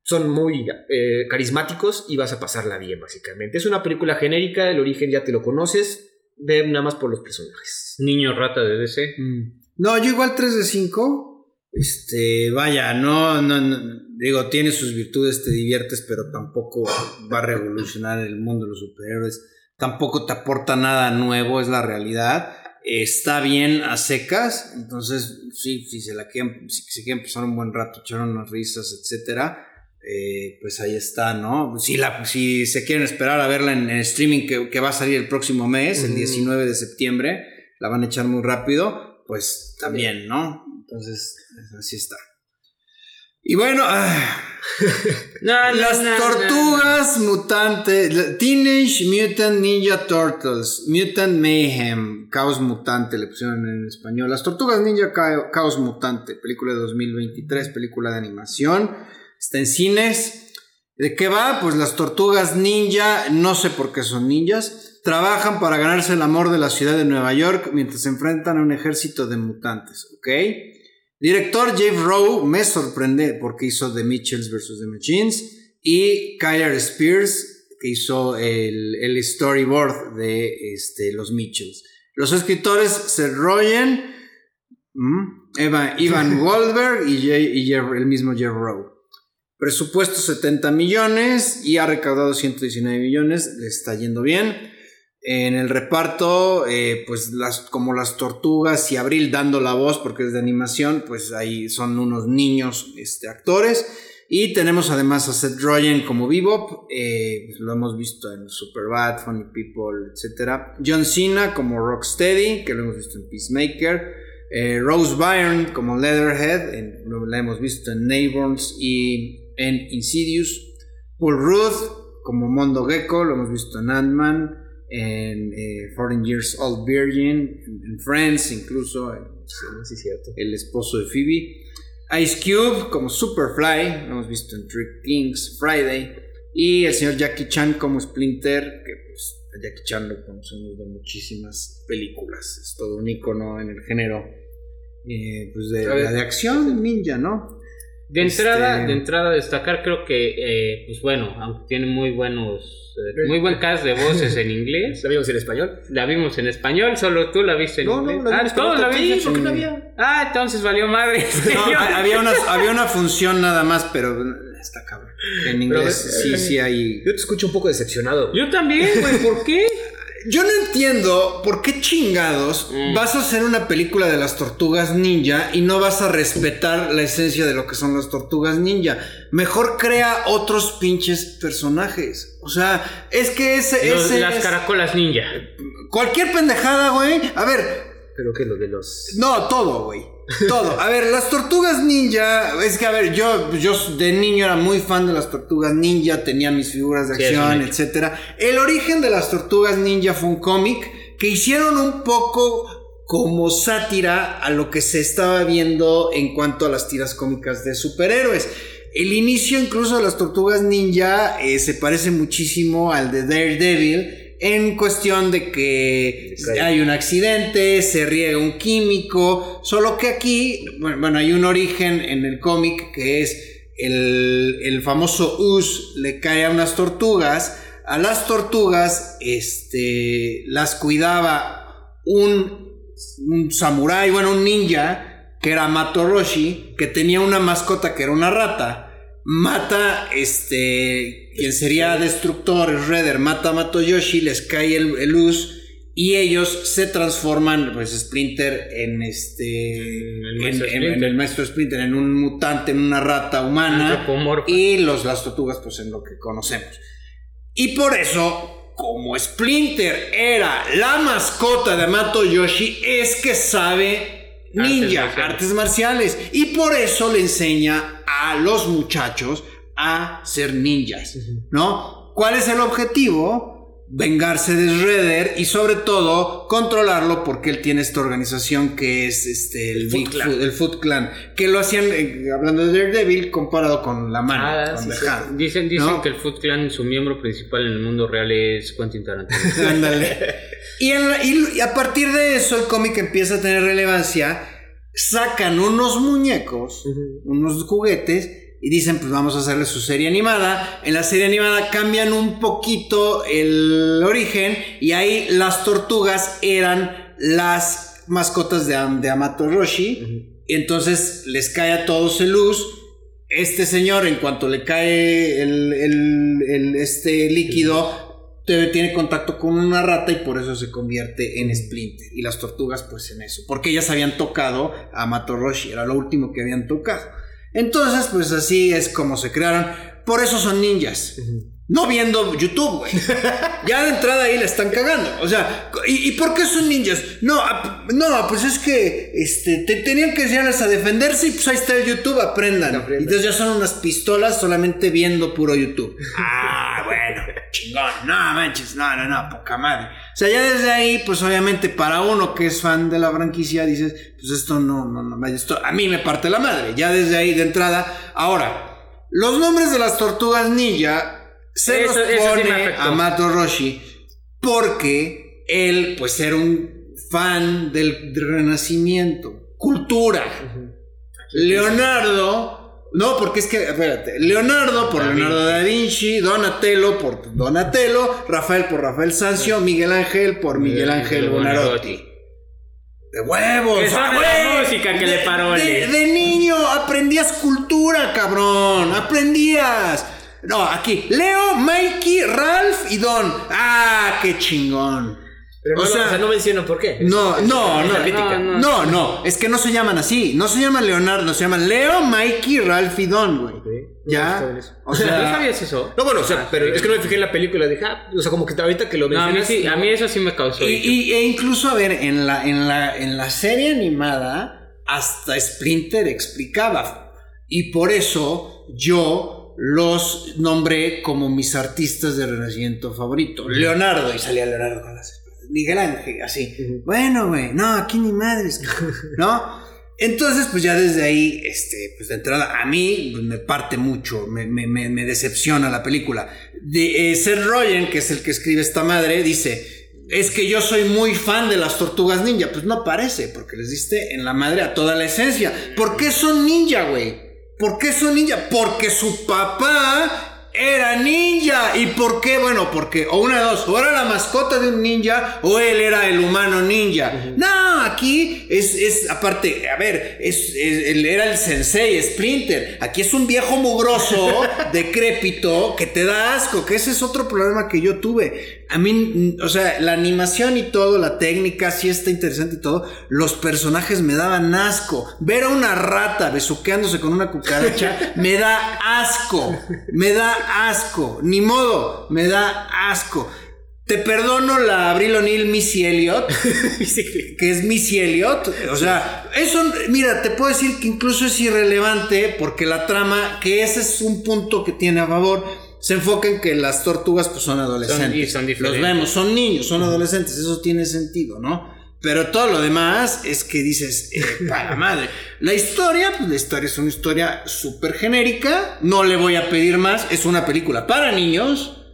son muy eh, carismáticos y vas a pasarla bien, básicamente. Es una película genérica, el origen ya te lo conoces. Ve nada más por los personajes. Niño rata de DC. Mm. No, yo igual 3 de 5. Este, vaya, no, no, no, digo, tiene sus virtudes, te diviertes, pero tampoco va a revolucionar el mundo de los superhéroes. tampoco te aporta nada nuevo, es la realidad. Está bien a secas, entonces sí, si se la quieren, si se quieren pasar un buen rato, echar unas risas, etcétera, eh, pues ahí está, ¿no? Si, la, si se quieren esperar a verla en, en streaming que, que va a salir el próximo mes, el Ujú. 19 de septiembre, la van a echar muy rápido, pues también, ¿no? Entonces, así está. Y bueno, ah, No, no, las no, tortugas mutantes, Teenage Mutant Ninja Turtles, Mutant Mayhem, Caos Mutante, le pusieron en español. Las tortugas ninja Ca- Caos Mutante, película de 2023, película de animación, está en cines. ¿De qué va? Pues las tortugas ninja, no sé por qué son ninjas, trabajan para ganarse el amor de la ciudad de Nueva York mientras se enfrentan a un ejército de mutantes, ¿ok? Director Dave Rowe me sorprende porque hizo The Mitchells vs. The Machines y Kyler Spears que hizo el, el storyboard de este, los Mitchells. Los escritores Seth Rogen. Eva- Ivan Goldberg y, Jay- y Jeff- el mismo Jeff Rowe. Presupuesto 70 millones y ha recaudado 119 millones, le está yendo bien. En el reparto, eh, pues como las tortugas y Abril dando la voz porque es de animación, pues ahí son unos niños este, actores. Y tenemos además a Seth Rogen como Bebop, eh, pues lo hemos visto en Superbad, Funny People, etc. John Cena como Rocksteady, que lo hemos visto en Peacemaker. Eh, Rose Byrne como Leatherhead, la hemos visto en Neighbors y en Insidious. Paul Rudd como Mondo Gecko, lo hemos visto en Ant-Man, en eh, 14 Years Old Virgin, en, en Friends, incluso en- Sí, cierto. el esposo de Phoebe. Ice Cube como Superfly, lo hemos visto en Trick Kings, Friday. Y el señor Jackie Chan como Splinter, que pues a Jackie Chan lo conocemos de muchísimas películas. Es todo un icono en el género eh, pues de, A ver. de acción ninja, ¿no? De entrada, Este- de entrada destacar creo que, eh, pues bueno, aunque tiene muy buenos, eh, muy buen cast de voces en inglés. ¿La vimos en español? La vimos en español, solo tú la viste en No, no, inglés. la ah, vimos todos la vimos. no había. Ah, entonces valió madre. No, ha- había, una, había una función nada más, pero está cabrón. En inglés Pero, sí, eh, sí hay. Yo te escucho un poco decepcionado. Yo también, güey, ¿por qué? Yo no entiendo por qué chingados Mm. vas a hacer una película de las tortugas ninja y no vas a respetar la esencia de lo que son las tortugas ninja. Mejor crea otros pinches personajes. O sea, es que ese, Los- ese las es- caracolas ninja. cualquier pendejada, güey. A ver, Pero que lo de los. no, todo, güey. Todo. A ver, las tortugas ninja. Es que, a ver, yo, yo de niño era muy fan de las tortugas ninja. Tenía mis figuras de Sí, acción, hecho. etcétera. El origen de las tortugas ninja fue un cómic que hicieron un poco como sátira a lo que se estaba viendo en cuanto a las tiras cómicas de superhéroes. El inicio incluso de las tortugas ninja eh, se parece muchísimo al de Daredevil en cuestión de que hay un accidente, se riega un químico, solo que aquí, bueno, bueno, hay un origen en el cómic que es el, el famoso Us le cae a unas tortugas, a las tortugas este, las cuidaba un, un samurái, bueno, un ninja, que era Matoroshi, que tenía una mascota que era una rata. Mata, este, quien sería destructor, Redder, mata a Matoyoshi, les cae el, el luz y ellos se transforman, pues Splinter en este, el en, maestro en- Splinter. en el maestro Splinter, en un mutante, en una rata humana y los las tortugas, pues en lo que conocemos. Y por eso, como Splinter era la mascota de Amato Yoshi, es que sabe ninja, marciales. artes marciales. Y por eso le enseña a los muchachos a ser ninjas, ¿no? ¿Cuál es el objetivo? Vengarse de Shredder y sobre todo controlarlo porque él tiene esta organización que es este, el, El Foot Clan. El Foot Clan, que lo hacían, eh, hablando de Daredevil, comparado con la mano, Ah, con sí, The sí. Hand. Dicen, dicen ¿No? que el Foot Clan, su miembro principal en el mundo real es Quentin Tarantino. La- y- y a partir de eso el cómic empieza a tener relevancia. Sacan unos muñecos, unos juguetes, y dicen, pues vamos a hacerle su serie animada. En la serie animada cambian un poquito el origen y ahí las tortugas eran las mascotas de, de Amato Roshi. Y entonces les cae a todos el luz. Este señor, en cuanto le cae el, el- el- este líquido, tiene contacto con una rata y por eso se convierte en Splinter. Y las tortugas, pues en eso. Porque ellas habían tocado a Matoroshi, era lo último que habían tocado. Entonces, pues así es como se crearon. Por eso son ninjas. No viendo YouTube, güey. Ya de entrada ahí la están cagando. O sea, ¿y, y por qué son ninjas? No, ah, no, pues es que este, te- tenían que enseñarles a defenderse y pues ahí está el YouTube, aprendan. Aprendan. Y entonces ya son unas pistolas solamente viendo puro YouTube. Ah, bueno, chingón. No manches, no, no, no, poca madre. O sea, ya desde ahí, pues obviamente para uno que es fan de la franquicia, dices, pues esto no, no, no, esto a mí me parte la madre. Ya desde ahí de entrada. Ahora, los nombres de las tortugas ninja se Eso- sí me pone afectó. a Mato Roshi porque él, pues, era un fan del Renacimiento, cultura. Leonardo, no, porque es que, espérate, Leonardo por Da Leonardo da Vinci, Donatello por Donatello, Rafael por Rafael Sanzio, Miguel Ángel por Miguel Ángel Bonarotti. De huevos, Que son ¡ah, de la música que De- le parole. De, de niño aprendías cultura, cabrón. Aprendías. No, aquí. Leo, Mikey, Ralph y Don. Ah, qué chingón. Pero O no, sea- o sea, no mencionan por qué. No, no, Es no. no, No, no, es que no se llaman así. No se llaman Leonardo, se llaman Leo, Mikey, Ralph y Don, güey. No, Ya. O sea, ¿No sabías eso? No, bueno, o sea, pero es que no me fijé en la película. Dije, ah, o sea, como que ahorita que lo No, a mí mencionas. sí, a mí eso sí me causó. Y, y- e incluso, a ver, en la, en, la, en la serie animada, hasta Splinter explicaba. Y por eso yo los nombré como mis artistas de renacimiento favorito. Leonardo, y salía Leonardo con las espadas. Miguel Ángel, así. Bueno, güey, no, aquí ni madres, ¿no? Entonces, pues ya desde ahí, este, pues de entrada, a mí pues, me parte mucho, me, me, me, me decepciona la película. De, eh, Seth Rogen, que es el que escribe esta madre, dice, es que yo soy muy fan de las tortugas ninja. Pues no parece, porque les diste en la madre a toda la esencia. ¿Por qué son ninja, güey? ¿Por qué son ninja? Porque su papá era ninja. ¿Y por qué? Bueno, porque o una de dos, o era la mascota de un ninja o él era el humano ninja. No, aquí es, es aparte, a ver, es, es- él era el sensei Splinter. Aquí es un viejo mugroso, decrépito, que te da asco, que ese es otro problema que yo tuve. A mí, o sea, la animación y todo, la técnica, sí está interesante y todo. Los personajes me daban asco. Ver a una rata besuqueándose con una cucaracha me da asco. Me da asco. Ni modo, me da asco. Te perdono la Abril O'Neill Missy Elliott, que es Missy Elliott. O sea, eso, mira, te puedo decir que incluso es irrelevante porque la trama, que ese es un punto que tiene a favor, se enfoca en que las tortugas pues son adolescentes. y son Los vemos, son niños, son adolescentes, eso tiene sentido, ¿no? Pero todo lo demás es que dices, eh, para madre. La historia, pues la historia es una historia súper genérica, no le voy a pedir más, es una película para niños,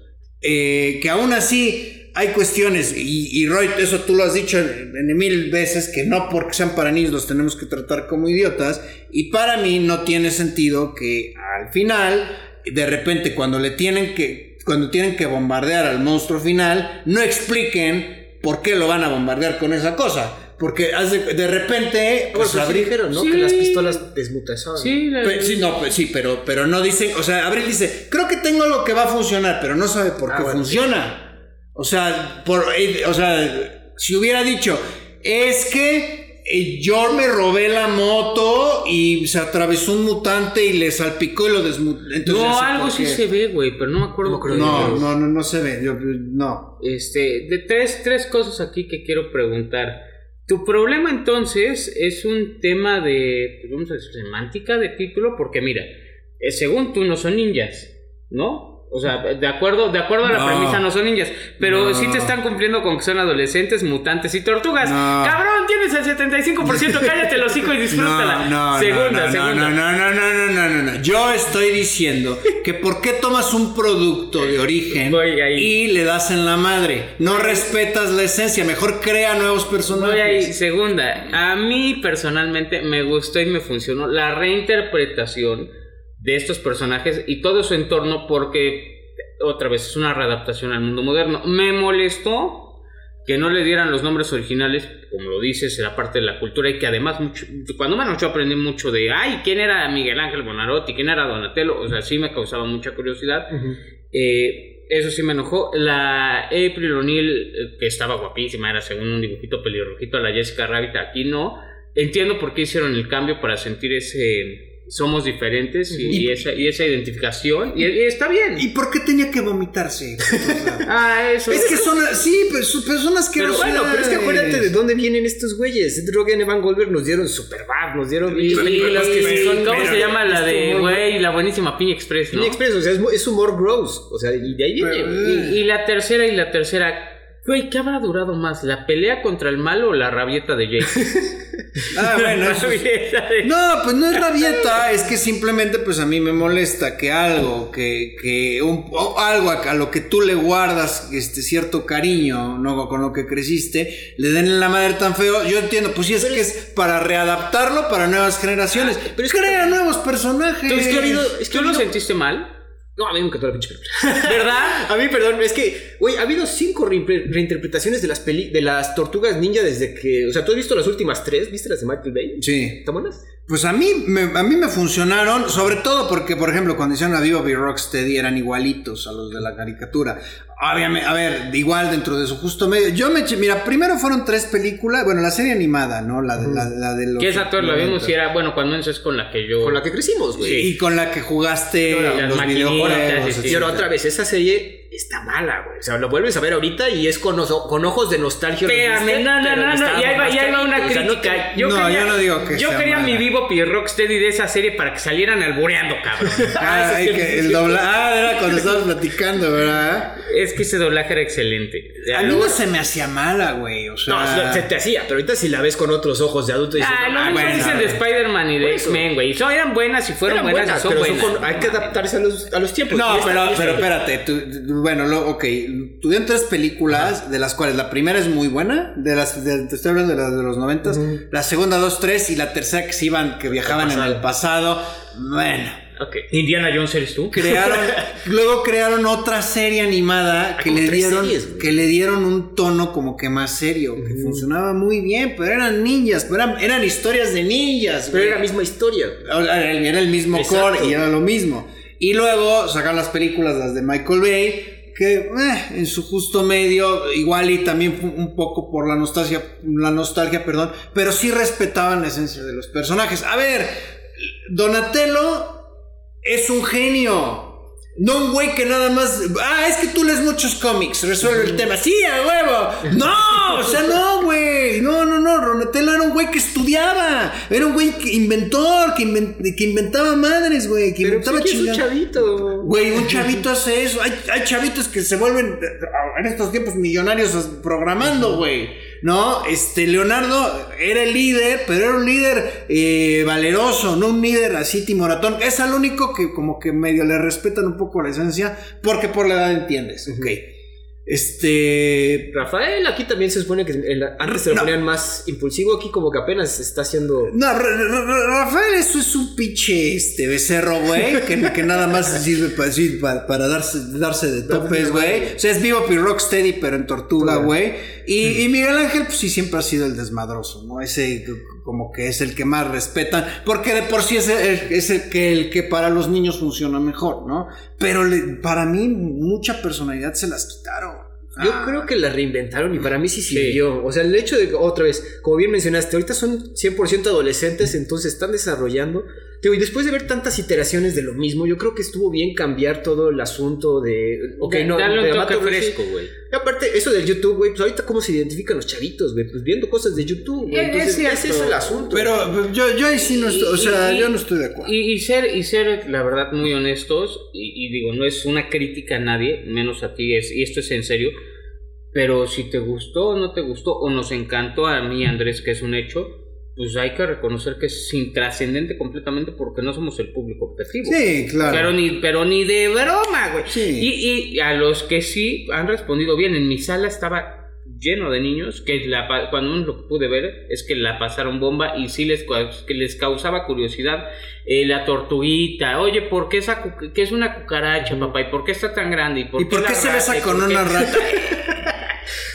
eh, que aún así hay cuestiones, y, y Roy, eso tú lo has dicho en, en mil veces, que no porque sean para niños los tenemos que tratar como idiotas, y para mí no tiene sentido que al final, de repente cuando le tienen que, cuando tienen que bombardear al monstruo final, no expliquen por qué lo van a bombardear con esa cosa. Porque hace- de repente, Pues pues abrir- dijeron, ¿no? Sí. Que las pistolas desmutazaban. Sí, la- Pe- sí, no, pues sí, pero, pero no dicen, o sea, Abril dice, creo que tengo lo que va a funcionar, pero no sabe por Ah, qué bueno. funciona. O sea, por, eh, o sea, si hubiera dicho, es que yo me robé la moto y se atravesó un mutante y le salpicó y lo desmutó. No, algo sí se ve, güey, pero no me acuerdo. No. No, no, no, no se ve. yo- no. Este, de tres, tres cosas aquí que quiero preguntar. Tu problema entonces es un tema de, pues, vamos a decir, semántica de título, porque mira, eh, según tú no son ninjas, ¿no? O sea, de acuerdo, de acuerdo a la No. premisa no son ninjas, pero No. sí te están cumpliendo con que son adolescentes, mutantes y tortugas. No. Cabrón, tienes el 75%, cállate el hocico y disfrútala. No, no, segunda, no, no, segunda. No, no, no, no, no, no. Yo estoy diciendo que por qué tomas un producto de origen y le das en la madre. No respetas la esencia, mejor crea nuevos personajes. Voy ahí, segunda. A mí personalmente me gustó y me funcionó la reinterpretación de estos personajes y todo su entorno porque otra vez es una readaptación al mundo moderno. Me molestó que no le dieran los nombres originales, como lo dices, era parte de la cultura y que además mucho, cuando menos yo aprendí mucho de, ay, ¿quién era Miguel Ángel Bonarotti? ¿Quién era Donatello? O sea, sí me causaba mucha curiosidad. Eh, Eso sí me enojó. La April O'Neil, eh, que estaba guapísima, era según un dibujito pelirrojito, la Jessica Rabbit, aquí no. Entiendo por qué hicieron el cambio para sentir ese somos diferentes y, Y- esa, y esa identificación. Y, y está bien. ¿Y por qué tenía que vomitarse? ah, eso. es que son, sí, pero son personas que Pero bueno, pero es que acuérdate de dónde vienen estos güeyes. Seth Rogen y Van Goldberg nos dieron Superbad, nos dieron Y, que sí son. ¿Cómo se llama la de, güey, la buenísima Piña Express, no? Piña Express, o sea, es, es humor gross. O sea, y de ahí viene. y la tercera y la tercera. Güey, ¿qué habrá durado más? ¿La pelea contra el malo o la rabieta de Jake? Ah, bueno, eso es- de- No, pues no es rabieta, es que simplemente pues a mí me molesta que algo, que, que un- o algo a, a lo que tú le guardas este cierto cariño, no con lo que creciste, le den en la madre tan feo. Yo entiendo, pues sí es que es para readaptarlo para nuevas generaciones, pero es que crea nuevos personajes. Es que ha habido. Es que ¿Tú lo sentiste mal? No, a mí me encantó la pinche película. ¿Verdad? A mí, perdón, es que, güey, ha habido cinco reinterpretaciones de las peli de las tortugas ninja desde que. O sea, ¿tú has visto las últimas tres? ¿Viste las de Michael Bay? Sí. ¿Están buenas? Pues a mí, me, a mí me funcionaron, sobre todo porque, por ejemplo, cuando hicieron a Viva y Rocksteady eran igualitos a los de la caricatura. Obviamente, a ver, igual dentro de su justo medio. Yo me eché, mira, primero fueron tres películas, bueno, la serie animada, ¿no? La de, la, la de los. Que esa todos la vimos 90. y era, bueno, cuando es con la que yo... Con la que crecimos, güey. Y con la que jugaste Las los maquinitas, videojuegos. Y ahora otra vez, esa serie está mala, güey. O sea, lo vuelves a ver ahorita y es con, oso- con ojos de nostalgia. Espérame, no, no, no, no, ya iba, más ya iba una o sea, no te- crítica. No, yo no digo que Yo sea quería mala. mi Vivo y Rocksteady de esa serie para que salieran albureando, cabrón. Ah, ay, que el dobla- ah, era cuando estabas platicando, ¿verdad? es que ese doblaje era excelente. A mí no se me hacía mala, güey. O sea. No, se te hacía, pero ahorita si la ves con otros ojos de adulto dices, Ah, no, ah, mismo bueno, dicen de Spider-Man y de. X-Men, güey. Son, eran buenas y fueron eran buenas, buenas, y son pero son buenas. con- hay que adaptarse a los, a los tiempos. No, pero, pero espérate, tú- tú- bueno, lo, ok, tuvieron tres películas, de las cuales la primera es muy buena, de las, de- te estoy hablando de las de los noventas, la segunda dos, tres, y la tercera que se iban, que viajaban en el pasado, bueno, Ok. Indiana Jones eres tú. crearon, luego crearon otra serie animada que como le dieron, series, que le dieron un tono como que más serio, que funcionaba muy bien, pero eran ninjas, pero eran, eran historias de ninjas, Pero güey. era la misma historia. Era el, era el mismo Exacto. core y era lo mismo. Y luego sacaron las películas, las de Michael Bay, que eh, en su justo medio, igual y también un poco por la nostalgia, la nostalgia, perdón, pero sí respetaban la esencia de los personajes. A ver, Donatello es un genio. No un güey que nada más. Ah, es que tú lees muchos cómics, resuelve el tema. Sí, a huevo. No, o sea, no, güey. No, no, no. Donatello era un güey que estudiaba. Era un güey que inventor, que, inven- que inventaba madres, güey. Que Pero inventaba pues, es un chavito. Güey, un chavito hace eso. Hay, hay chavitos que se vuelven en estos tiempos millonarios programando, güey. ¿No? Este, Leonardo era el líder, pero era un líder eh, valeroso, no un líder así timoratón. Es al único que como que medio le respetan un poco la esencia, porque por la edad entiendes, ok. Este... Rafael, aquí también se supone que en la- antes se lo No. ponían más impulsivo. Aquí, como que apenas está haciendo. No, Ra- Ra- Ra- Rafael, eso es un pinche este becerro, güey, que, que nada más sirve para, para, para darse, darse de topes, güey. O sea, es vivo y rocksteady, pero en tortuga, güey. Y, y Miguel Ángel, pues sí, siempre ha sido el desmadroso, ¿no? Ese como que es el que más respetan, porque de por sí es el, es el que, el que para los niños funciona mejor, ¿no? Pero le- para mí, mucha personalidad se las quitaron. Yo Ah. creo que la reinventaron y para mí sí sirvió. O sea, el hecho de que, otra vez, como bien mencionaste, ahorita son 100% adolescentes, entonces están desarrollando. Digo, y después de ver tantas iteraciones de lo mismo, yo creo que estuvo bien cambiar todo el asunto de. Ok, De- no, darle un de toque fresco, güey. Y aparte, eso del YouTube, güey, pues ahorita cómo se identifican los chavitos, güey, pues viendo cosas de YouTube, güey. Es- es ese es el asunto. Pero pero yo, yo ahí sí no estoy, o sea, y- yo no estoy de acuerdo. Y, y ser, y ser, la verdad, muy honestos, y, y digo, no es una crítica a nadie, menos a ti, es, y esto es en serio, pero si te gustó o no te gustó, o nos encantó a mí, Andrés, que es un hecho, pues hay que reconocer que es intrascendente completamente porque no somos el público objetivo. Sí, claro. Pero ni, pero ni de broma, güey. Sí. Y, y a los que sí han respondido bien, en mi sala estaba lleno de niños que la, cuando lo pude ver es que la pasaron bomba y sí les, que les causaba curiosidad eh, la tortuguita, oye, ¿por qué, esa qué es una cucaracha, papá? ¿Y por qué está tan grande? ¿Y por ¿Y por la qué se rata? besa ¿Y con una rata?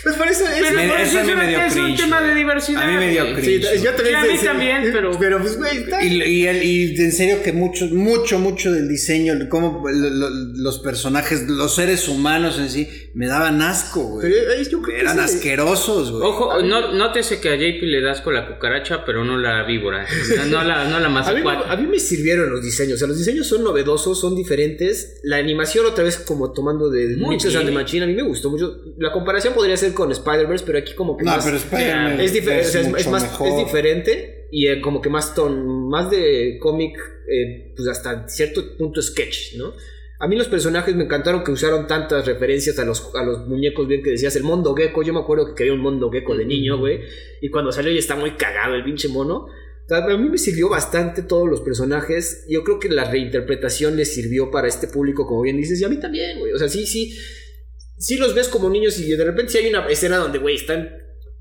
Pues por eso es. Pero Me- por eso a mí es me un- dio es un tema de diversidad. A mí me dio cringe. Sí, yo también Sí, a mí también, pero- Pero pues, güey, Y, y, y en serio que mucho, mucho, mucho del diseño, el cómo lo- lo- los personajes, los seres humanos en sí, me daban asco, güey. Pero ahí yo creo que Eran sí. asquerosos, güey. Ojo, no, nótese que a JP le das con la cucaracha, pero no la víbora. No, la, no la A mí, a mí me sirvieron los diseños. O sea, los diseños son novedosos, son diferentes. La animación, otra vez, como tomando de the bien. Machine, a mí me gustó mucho. La comparación podría ser con Spider-Verse, pero aquí como que no, más. pero Spider-Man es, difer- o sea, es- mucho es más, mejor. es diferente y eh, como que más ton, más de cómic, eh, pues hasta cierto punto sketch, ¿no? A mí los personajes me encantaron que usaron tantas referencias a los, a los muñecos, bien que decías, el Mondo Gecko, yo me acuerdo que quería un Mondo Gecko de niño, güey, y cuando salió ya está muy cagado el pinche mono. O sea, a mí me sirvió bastante todos los personajes, yo creo que la reinterpretación les sirvió para este público, como bien dices, y a mí también, güey, o sea, sí, sí, sí los ves como niños y de repente sí hay una escena donde, güey, están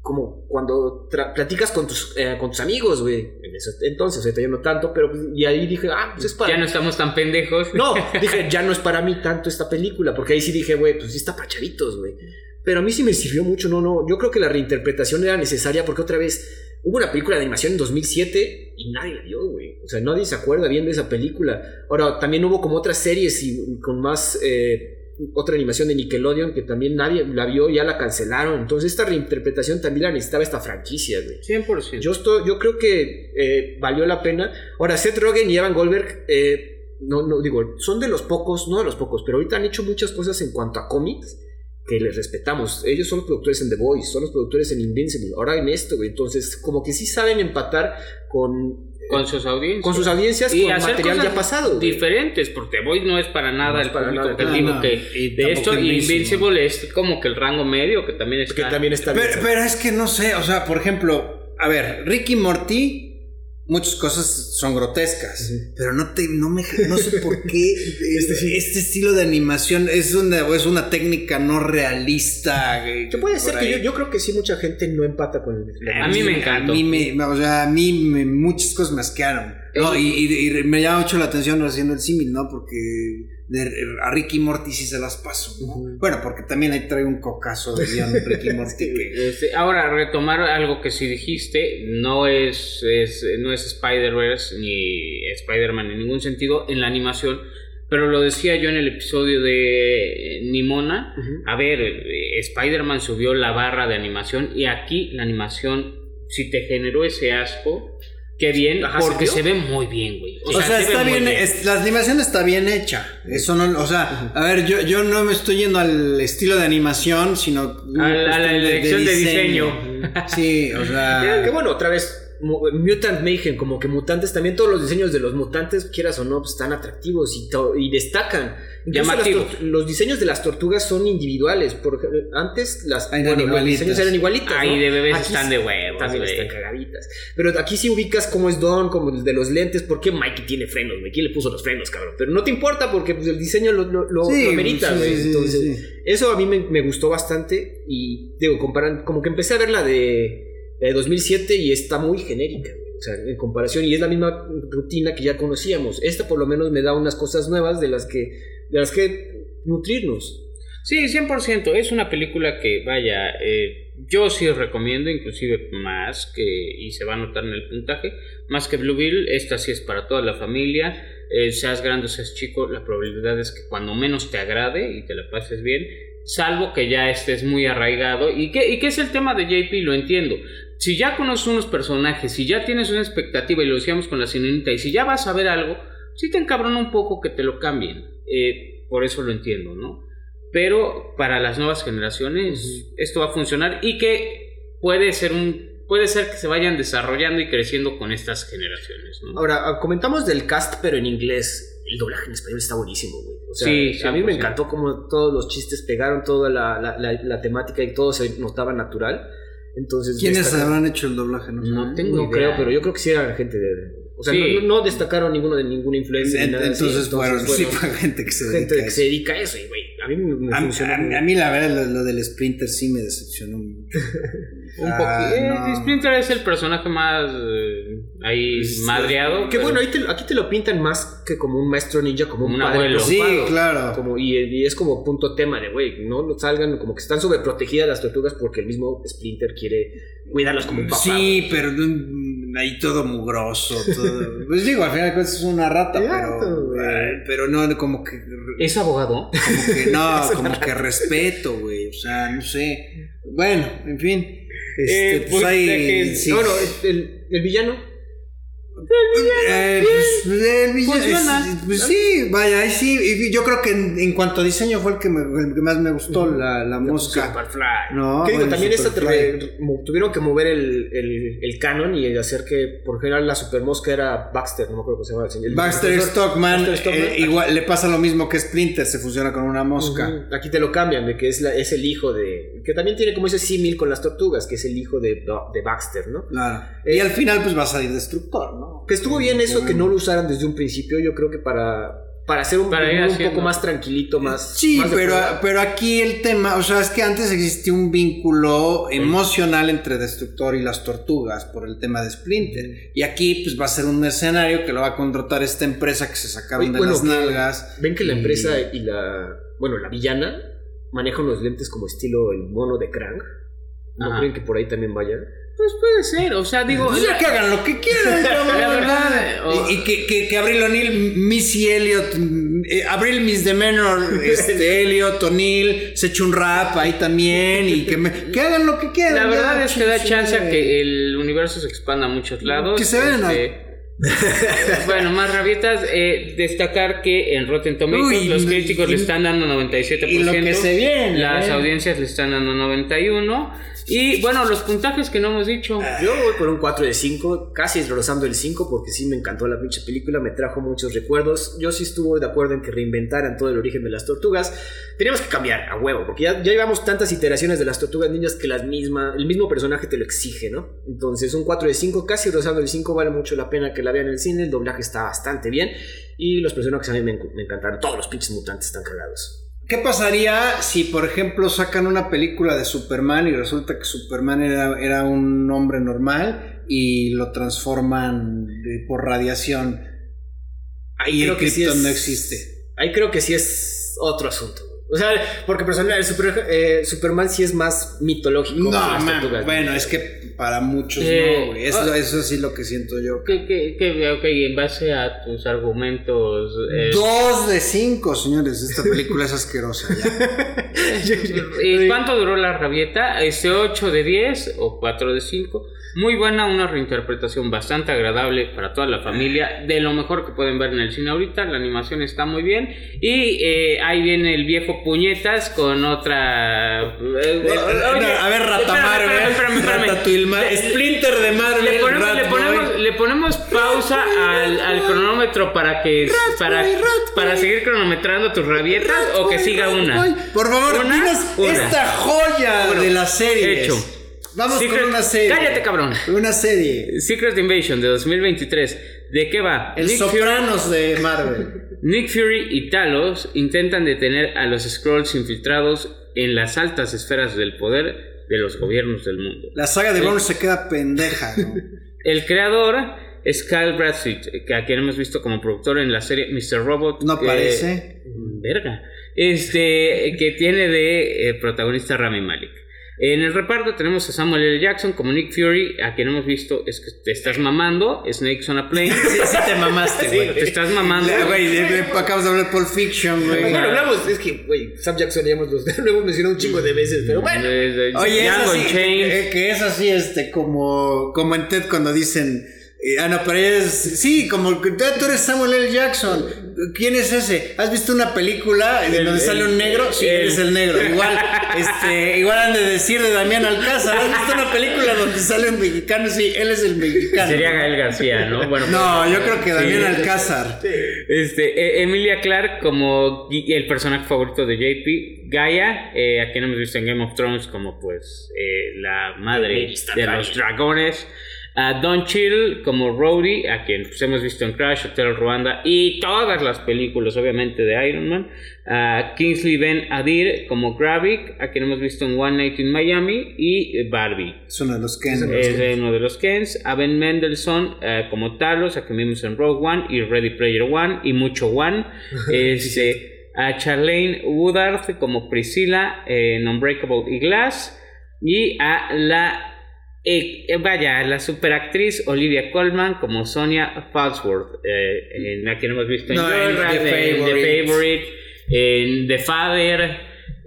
como cuando platicas con tus, eh, con tus amigos, güey. En ese entonces, ahorita ya no tanto, pero pues, y ahí dije, ah, pues es para. Ya no estamos tan pendejos. No, dije, ya no es para mí tanto esta película, porque ahí sí dije, güey, pues sí está para chavitos, güey. Pero a mí sí me sirvió mucho, no, no. Yo creo que la reinterpretación era necesaria porque otra vez hubo una película de animación en 2007 y nadie la vio, güey. O sea, nadie se acuerda bien de esa película. Ahora, también hubo como otras series y con más. eh, otra animación de Nickelodeon que también nadie la vio, ya la cancelaron. Entonces, esta reinterpretación también la necesitaba esta franquicia, güey. 100%. Yo, estoy, yo creo que eh, valió la pena. Ahora, Seth Rogen y Evan Goldberg, eh, no, no digo, son de los pocos, no de los pocos, pero ahorita han hecho muchas cosas en cuanto a cómics que les respetamos. Ellos son los productores en The Voice, son los productores en Invincible, ahora en esto, güey. Entonces, como que sí saben empatar con, con sus audiencias. con sus audiencias, Y con hacer material cosas ya pasado. güey. Diferentes, porque Boy no es para nada No es el para público nada. objetivo No, no. que Y de esto Invincible. Invincible es como que el rango medio que también está. Que también está bien. Pero, pero es que no sé, o sea, por ejemplo, a ver, Ricky Morty, muchas cosas son grotescas, pero no te, no me, no sé por qué este, este estilo de animación es una, es una técnica no realista. eh, Que puede ser que yo, yo creo que sí mucha gente no empata con el... A mí me encantó. A mí me, o sea, a mí me- muchas cosas me asquearon. No, y, y- y me llama mucho la atención haciendo el símil, ¿no? Porque de- a Ricky Morty sí se las paso. Bueno, porque también ahí trae un cocazo de Ricky Morty. Este, ahora, retomar algo que sí dijiste, no es, es- no es Spider-Verse ni Spider-Man en ningún sentido en la animación, pero lo decía yo en el episodio de eh, Nimona. A ver, Spider-Man subió la barra de animación y aquí la animación, si te generó ese asco, qué bien, Ajá, porque ¿se ve muy bien, güey. O sea, se está muy bien, es- la animación está bien hecha. Eso no, o sea, a ver, yo, yo no me estoy yendo al estilo de animación, sino A la- a la cuestión elección de diseño. Sí, o Que sea, bueno, otra vez, Mutant Mayhem, como que mutantes, también todos los diseños de los mutantes, quieras o no, pues, están atractivos y, y destacan. Llamativos. los diseños de las tortugas son individuales. Por antes las, Eran bueno, los diseños eran igualitas. Ahí ¿no? de bebés Aquí están sí- de huevos, También están cagaditas. Pero aquí sí ubicas cómo es Don, como el de los lentes. ¿Por qué Mikey tiene frenos? ¿Quién le puso los frenos, cabrón? Pero no te importa porque pues, el diseño lo, lo, lo- Sí, lo amerita, sí, güey. sí, Entonces, sí. eso a mí me, me gustó bastante. Y digo, comparan, como que empecé a ver la de, de 2007 y está muy genérica. O sea, en comparación, y es la misma rutina que ya conocíamos. Esta por lo menos me da unas cosas nuevas de las que, de las que nutrirnos. Sí, 100%. Es una película que, vaya, eh, yo sí recomiendo, inclusive más que, y se va a notar en el puntaje, más que Blue Beetle, esta sí es para toda la familia. Seas grande o seas chico, la probabilidad es que cuando menos te agrade y te la pases bien, salvo que ya estés muy arraigado. ¿Y qué, y qué es el tema de JP? Lo entiendo. Si ya conoces unos personajes, si ya tienes una expectativa, y lo decíamos con la sirenita, y si ya vas a ver algo, sí te encabrona un poco que te lo cambien. Eh, por eso lo entiendo, ¿no? Pero para las nuevas generaciones esto va a funcionar y que puede ser un puede ser que se vayan desarrollando y creciendo con estas generaciones, ¿no? Ahora, ah, comentamos del cast, pero en inglés. El doblaje en español está buenísimo, güey. O sea, Sí, a mí me 100%. encantó cómo todos los chistes pegaron, toda la, la- la- la temática y todo se notaba natural. Entonces, ¿quiénes destaca- habrán hecho el doblaje? No, tengo No idea. creo, pero yo creo que sí eran gente de. O sea, Sí. no, no destacaron ninguno de ninguna influencia. En- ni nada así, entonces, fueron, sí, fue gente que se gente dedica a que eso. se dedica a eso, y güey. A mí me, me A, funcionó a- muy a mí la verdad lo, lo del Sprinter sí me decepcionó. Un Ah, poquito. no. Splinter es el personaje más eh, ahí madreado. Que pero- bueno, ahí te- aquí te lo pintan más que como un maestro ninja, como un, Un padre abuelo. Sí, claro. Como, y, y es como punto tema de, güey, no salgan, como que están sobreprotegidas las tortugas porque el mismo Splinter quiere cuidarlas como un papá. Sí, pero mm, ahí todo mugroso. Todo. Pues digo, al final de cuentas es una rata, pero, güey. eh, pero no, como que, ¿Es abogado? como que no, como que respeto, güey. O sea, no sé. Bueno, en fin. Este, Eh, pues pues, sí. No, no, el, el villano. Eh, pues, el villano- Funciona. es- pues sí, vaya, ahí sí. Y yo creo que en, en cuanto a diseño fue el que, me- el que más me gustó, la, la mosca. Superfly. No, Que digo, también esta tuvieron que mover el, el, el canon y hacer que, por general, la supermosca era Baxter, no me acuerdo cómo se llama el Baxter. Stockman, Baxter Stockman, eh, igual le pasa lo mismo que Splinter, se fusiona con una mosca. Aquí te lo cambian, de que es, la- es el hijo de. Que también tiene como ese símil con las tortugas, que es el hijo de, de Baxter, ¿no? Claro. Eh, y al final, pues va a salir destructor, ¿no? Que estuvo bien eso, que no lo usaran desde un principio, yo creo que para, para hacer un, Para ir un haciendo. poco más tranquilito, más. Sí, más pero, pero aquí el tema, o sea, es que antes existía un vínculo emocional entre Destructor y las tortugas por el tema de Splinter. Y aquí, pues va a ser un mercenario que lo va a contratar esta empresa que se sacaron Oye, de bueno, las nalgas. Ven que la empresa y la. Bueno, la villana maneja unos lentes como estilo el mono de Krang. ¿No Ajá. creen que por ahí también vaya? Pues puede ser, o sea, digo. Pues ya que hagan lo que quieran. La verdad, o- Y, y que, que, que Abril O'Neill, Missy Elliott, eh, Abril Miss de Menor, este, Elliot, O'Neill, se echa un rap ahí también. Y que, me- que hagan lo que quieran. La ya, verdad es que da chance a que el universo se expanda a muchos lados. Que se vean Este, bueno, más rabietas. eh, destacar que en Rotten Tomatoes Uy, los críticos y- le están dando 97%. y lo que se viene, Las eh. audiencias le están dando 91%. Y bueno, los puntajes que no hemos dicho. Yo voy por un 4 de 5, casi rozando el 5, porque sí me encantó la pinche película, me trajo muchos recuerdos. Yo sí estuve de acuerdo en que reinventaran todo el origen de las tortugas. Teníamos que cambiar a huevo, porque ya, llevamos tantas iteraciones de las tortugas ninjas que las misma, el mismo personaje te lo exige, ¿no? Entonces, un 4 de 5, casi rozando el 5, vale mucho la pena que la vean en el cine. El doblaje está bastante bien y los personajes a mí me, me encantaron. Todos los pinches mutantes están cagados. ¿Qué pasaría si, por ejemplo, sacan una película de Superman y resulta que Superman era, era un hombre normal y lo transforman por radiación? Ahí y el creo que sí es- no existe. Ahí creo que sí es otro asunto. O sea, porque personal, el super- eh, Superman sí es más mitológico. No, man, bueno, es que para muchos Eh, no, güey. Eso, ah. eso sí lo que siento yo. Que, que, que, ok, en base a tus argumentos. eh, Dos de cinco, señores. Esta película es asquerosa ya. ¿Y cuánto duró la rabieta? Este 8 de 10 o 4 de 5. Muy buena, una reinterpretación bastante agradable para toda la familia. De lo mejor que pueden ver en el cine ahorita. La animación está muy bien. Y eh, ahí viene el viejo Puñetas con otra. eh, oye, a ver, Rata espérame, Marvel, espérame, espérame, Splinter de Marvel, le ponemos, le, ponemos, le ponemos pausa al, al cronómetro para que para, para seguir cronometrando tus rabietas o que siga una. Por favor, Una, dinos una. esta joya Bueno, de la serie. hecho. Vamos Secret- con una serie. Cállate, cabrón. Una serie. Secret Invasion de 2023. ¿De qué va? El Nick Fury, de Marvel. Nick Fury y Talos intentan detener a los Skrulls infiltrados en las altas esferas del poder de los gobiernos del mundo. La saga de Bourne se queda pendeja, ¿no? El creador es Kyle Bradstreet, que a quien hemos visto como productor en la serie Mr. Robot. No que- aparece. verga. Este, que tiene de eh, protagonista Rami Malek. En el reparto tenemos a Samuel L. Jackson como Nick Fury, a quien hemos visto es que te estás mamando, Snakes on a Plane. Sí, sí te mamaste, güey. Te estás mamando. Güey, acabas de hablar de Pulp Fiction, güey. Bueno, hablamos, es que, güey, Sam Jackson ya hemos, lo hemos mencionado un chingo de veces, pero bueno. De- de- Oye, es Django así, Unchained. eh, que es así, este, como, como en TED cuando dicen, eh, ah, no, pero es, sí, como que tú eres Samuel L. Jackson. ¿Quién es ese? ¿Has visto una película en El- donde sale un negro? Sí, el- eres el negro. Igual, este, igual han de decir de Damián Alcázar. ¿Has visto una película donde sale un mexicano? Sí, él es el mexicano. Sería Gael García, ¿no? Bueno, No, yo creo que Damián Sí. Alcázar. Este, e- Emilia Clark como el personaje favorito de JP, Gaia, eh, a quien hemos visto en Game of Thrones como pues eh, la madre de los dragones. A Don Chill como Rhodey, a quien pues, hemos visto en Crash, Hotel Rwanda y todas las películas, obviamente, de Iron Man. A Kingsley Ben Adir como Gravik, a quien hemos visto en One Night in Miami. Y Barbie. Es uno de los Ken. Es uno de los Kens. A Ben Mendelssohn eh, como Talos, a quien vimos en Rogue One y Ready Player One y mucho One. este, a Charlene Woodard como Priscilla en Unbreakable y Glass. Y a la eh, eh, vaya, la superactriz Olivia Colman como Sonia Falsworth, eh, en la que hemos visto en, No, en Joyride, The en The. Favorite, en The Father.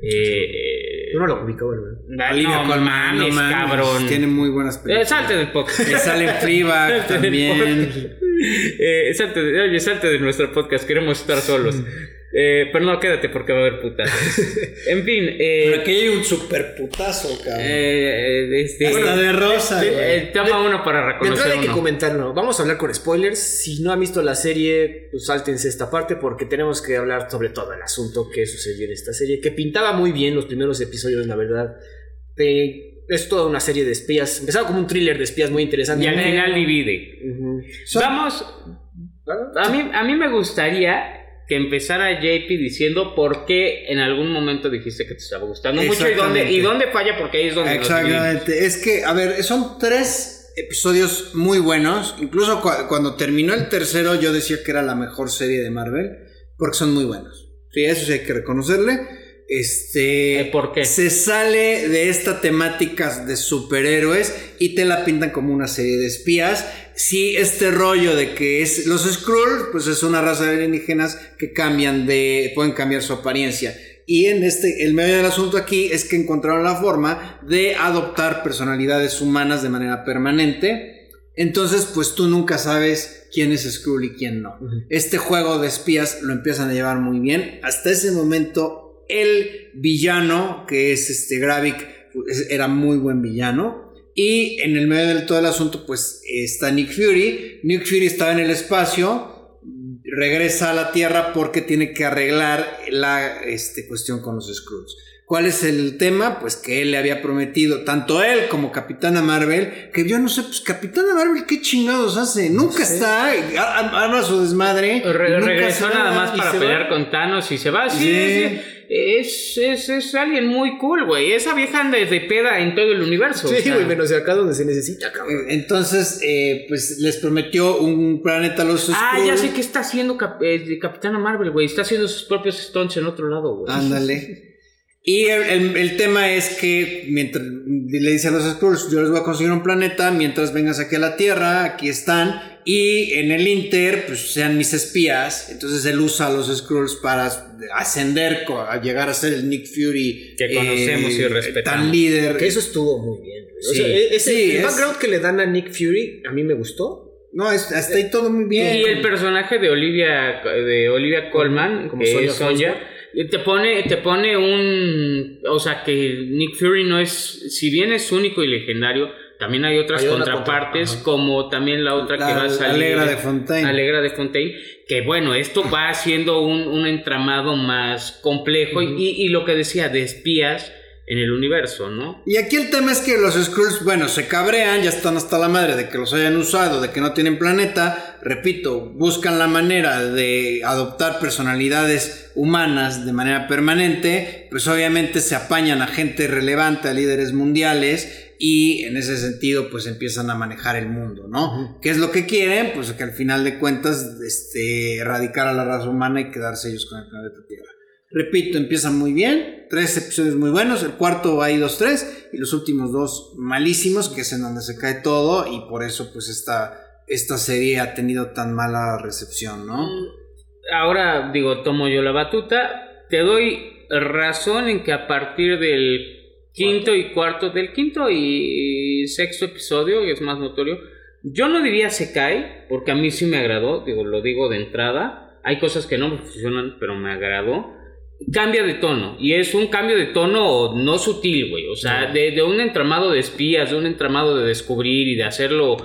eh, Yo no lo ubico, bueno. ah, Olivia no Colman, mames, no cabrón. Tiene muy buenas Eh, películas. salte del podcast. Sale Fleabag también. Eh, salte, de, oye, salte de nuestro podcast, queremos estar solos. Eh, pero no, quédate porque va a haber putas. en fin, eh, Pero aquí hay un super putazo, cabrón. eh, este, Hasta de rosa, eh, güey. eh, toma uno para De reconocer entrada hay que uno. comentarlo. Vamos a hablar con spoilers. Si no han visto la serie, pues sáltense esta parte porque tenemos que hablar sobre todo el asunto que sucedió en esta serie. Que pintaba muy bien los primeros episodios, la verdad. Eh, es toda una serie de espías. Empezaba como un thriller de espías muy interesante. Y al final divide. Vamos, a mí, a mí me gustaría que empezara JP diciendo por qué en algún momento dijiste que te estaba gustando mucho y dónde, y dónde falla porque ahí es donde. Exactamente. Es que, a ver, son tres episodios muy buenos. Incluso cu- cuando terminó el tercero, yo decía que era la mejor serie de Marvel. Porque son muy buenos. Sí, eso sí hay que reconocerle. Este. Eh, ¿por qué? Se sale de esta temática de superhéroes y te la pintan como una serie de espías. Sí, este rollo de que es. Los Skrulls, pues es una raza de alienígenas que cambian de. pueden cambiar su apariencia. Y en este, el medio del asunto aquí es que encontraron la forma de adoptar personalidades humanas de manera permanente. Entonces, pues tú nunca sabes quién es Skrull y quién no. Este juego de espías lo empiezan a llevar muy bien. Hasta ese momento, el villano, que es este Gravik, pues, era muy buen villano. Y en el medio de todo el asunto, pues está Nick Fury. Nick Fury estaba en el espacio regresa a la Tierra porque tiene que arreglar la este, cuestión con los Skrulls. ¿Cuál es el tema? Pues que él le había prometido, tanto él como Capitana Marvel, que yo no sé, pues Capitana Marvel, ¿qué chingados hace? Nunca está, arma su desmadre. Re- regresó nada más para va. pelear con Thanos y se va. Sí, Sí. sí. Es, es, es alguien muy cool, güey. Esa vieja anda de peda en todo el universo. o Sí, sea. güey, menos de acá donde se necesita, cabrón. Entonces, eh, pues les prometió un planeta a los Ah, Skrull. ya sé que está haciendo Cap- eh, de Capitana Marvel, güey. Está haciendo sus propios stunts en otro lado, güey. Ándale. Y el, el- el tema es que mientras le dice a los Skrulls, yo les voy a conseguir un planeta, mientras vengas aquí a la Tierra, aquí están, y en el Inter, pues sean mis espías. Entonces él usa a los Skrulls para ascender, a llegar a ser el Nick Fury Que conocemos y respetamos. Tan líder. Que eso estuvo muy bien. O sea, e- ese, Sí, el es- background que le dan a Nick Fury, a mí me gustó. No, es- hasta ahí todo muy bien. Y el personaje de Olivia de Olivia Colman, Como que Sonia te pone te pone un, o sea, que Nick Fury no es si bien es único y legendario, también hay otras Hay otra contrapartes contra- como también la otra que va a salir Alegra de Fontaine. Alegra de Fontaine, que bueno, esto va haciendo un, un entramado más complejo y, y lo que decía de espías en el universo, ¿no? Y aquí el tema es que los Skrulls, bueno, se cabrean, ya están hasta la madre de que los hayan usado, de que no tienen planeta. Repito, buscan la manera de adoptar personalidades humanas de manera permanente. Pues obviamente se apañan a gente relevante, a líderes mundiales. Y en ese sentido, pues empiezan a manejar el mundo, ¿no? ¿Qué es lo que quieren? Pues que al final de cuentas, este, erradicar a la raza humana y quedarse ellos con el planeta Tierra. Repito, empieza muy bien, tres episodios muy buenos, el cuarto hay dos, tres, y los últimos dos malísimos, que es en donde se cae todo, y por eso pues esta, esta serie ha tenido tan mala recepción, ¿no? Ahora digo, tomo yo la batuta, te doy razón en que a partir del quinto y cuarto, del quinto y sexto episodio, que es más notorio, yo no diría se cae, porque a mí sí me agradó, digo, lo digo de entrada, hay cosas que no me funcionan, pero me agradó. Cambia de tono, y es un cambio de tono no sutil, güey, o sea, de, de un entramado de espías, de un entramado de descubrir y de hacerlo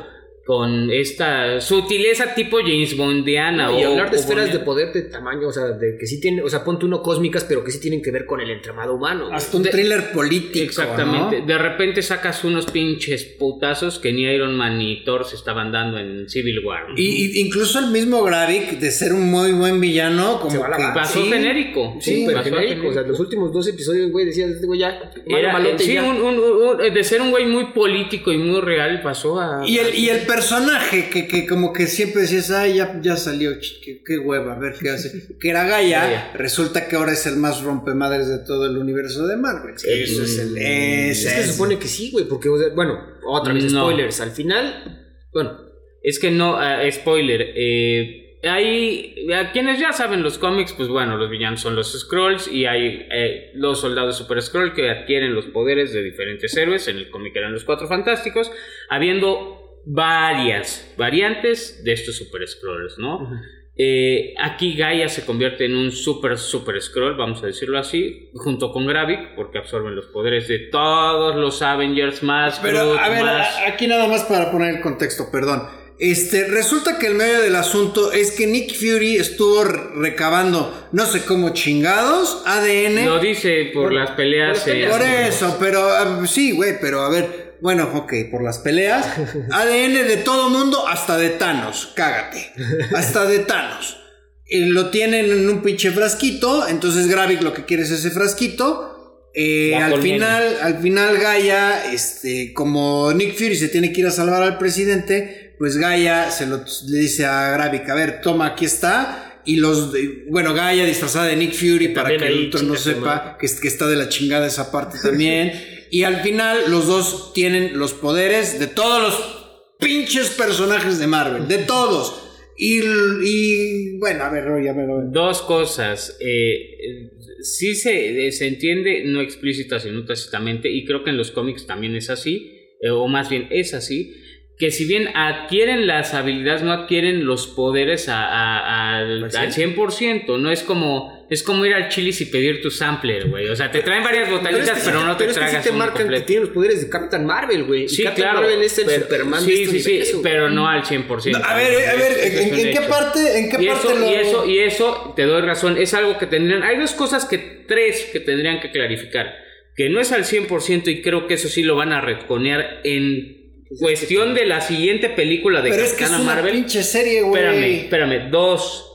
con esta sutileza tipo James Bondiana. y o- hablar de esferas de poder de tamaño, o sea, de que sí tienen, o sea, ponte uno cósmicas, pero que sí tienen que ver con el entramado humano. güey. Hasta un De- thriller político. Exactamente. ¿no? De repente sacas unos pinches putazos que ni Iron Man ni Thor se estaban dando en Civil War. ¿no? Y, y incluso el mismo Gravik, de ser un muy buen villano, como Se va la pasó sí. genérico. Sí, pero pasó genérico, o sea, los últimos dos episodios, güey, decías, este güey ya, malo, Era, malote, sí, ya. un- un- un- de ser un güey muy político y muy real pasó a... Y el, y el personaje que, que como que siempre decías, ay, ya, ya salió, qué, qué hueva, a ver qué hace. Que era Gaia, resulta que ahora es el más rompemadres de todo el universo de Marvel. Eso es el. Es Ese que se supone que sí, güey, porque, bueno, otra vez No. spoilers, al final, bueno, Es que no, ah, spoiler. Eh, hay. A quienes ya saben los cómics, pues bueno, los villanos son los Scrolls y hay eh, los soldados Super Scroll que adquieren los poderes de diferentes héroes. En el cómic eran los Cuatro Fantásticos, habiendo varias variantes de estos Super Scrolls, ¿no? Eh, aquí Gaia se convierte en un super super scroll, vamos a decirlo así, junto con Gravik, porque absorben los poderes de todos los Avengers más. Pero, Groot, a ver, más- a- aquí nada más para poner el contexto, perdón. Este, resulta que el medio del asunto es que Nick Fury estuvo re- recabando, no sé cómo chingados, ADN. Lo dice por, Por- las peleas. por las eh, Por eso, pero ah, sí, güey, pero a ver, bueno, ok, por las peleas, ADN de todo mundo hasta de Thanos, cágate, hasta de Thanos. Y lo tienen en un pinche frasquito, entonces Gravik lo que quiere es ese frasquito. Eh, al final, al final Gaia, este, como Nick Fury se tiene que ir a salvar al presidente, pues Gaia se lo le dice a Gravik, a ver, toma, aquí está. Y los, bueno, Gaia disfrazada de Nick Fury para que el otro no sepa que, que está de la chingada esa parte también. y al final los dos tienen los poderes de todos los pinches personajes de Marvel, de todos. Y, bueno, a ver, ya me lo Dos cosas. Eh, sí se, eh, se entiende, no explícita, sino tácitamente, y creo que en los cómics también es así, eh, o más bien es así, que si bien adquieren las habilidades, no adquieren los poderes a- a- al, ¿Al al 100%. No es como, es como ir al chilis y pedir tu sampler, güey. O sea, te traen varias botanitas, pero, es que- no te es que sí tragas te marcan completo. que tiene los poderes de Captain Marvel, güey. Sí, Captain claro. Marvel es el pero- Superman sí, de este sí, sí, universo, pero no al 100%. A ver, a ver, es ¿en, en qué parte, en qué Y parte eso, lo y eso, y eso, te doy razón, es algo que tendrían, hay dos cosas que, tres que tendrían que clarificar, que no es al 100% y creo que eso sí lo van a retconear en cuestión de la siguiente película de Pero es que es Capitana una Marvel. pinche serie, güey. Espérame, espérame, dos,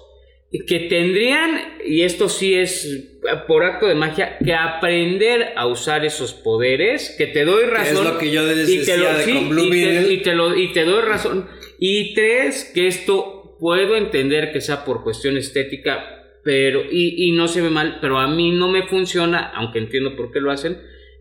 que tendrían, y esto sí es por acto de magia, que aprender a usar esos poderes, que te doy razón. es lo que yo les y te decía lo- de sí, con Blue y te- y te lo- y te doy razón. Y tres, que esto puedo entender que sea por cuestión estética, pero, y, y no se ve mal, pero a mí no me funciona, aunque entiendo por qué lo hacen,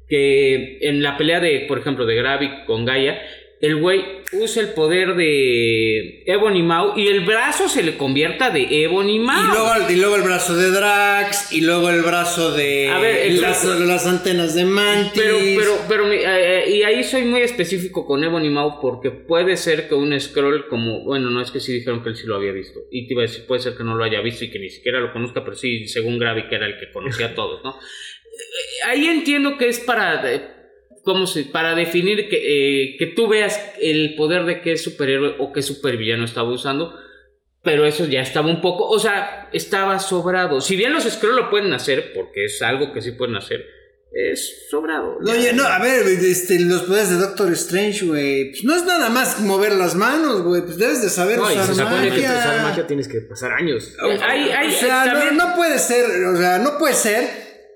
que en la pelea de, por ejemplo, de Gravik con Gaia, el güey usa el poder de Ebony Maw y el brazo se le convierta de Ebony Maw. Y luego, y luego el brazo de Drax, y luego el brazo de A ver, el- las, las antenas de Mantis. Pero, pero, pero, eh, eh, y ahí soy muy específico con Ebony Maw porque puede ser que un scroll como, bueno, no es que sí dijeron que él sí lo había visto. Y te iba a decir, puede ser que no lo haya visto y que ni siquiera lo conozca, pero sí, según Gravik era el que conocía a todos, ¿no? Eh, Ahí entiendo que es para, ¿cómo se? Para definir que, eh, que tú veas el poder de qué superhéroe o qué supervillano estaba usando. Pero eso ya estaba un poco, o sea, estaba sobrado. Si bien los scrolls lo pueden hacer, porque es algo que sí pueden hacer, es sobrado. No, oye, no, a ver, este, los poderes de Doctor Strange, güey. Pues no es nada más mover las manos, güey. Pues debes de saber No, y usar se supone que magia. para usar magia tienes que pasar años. Hay- hay- o sea, no, no puede ser, o sea, no puede ser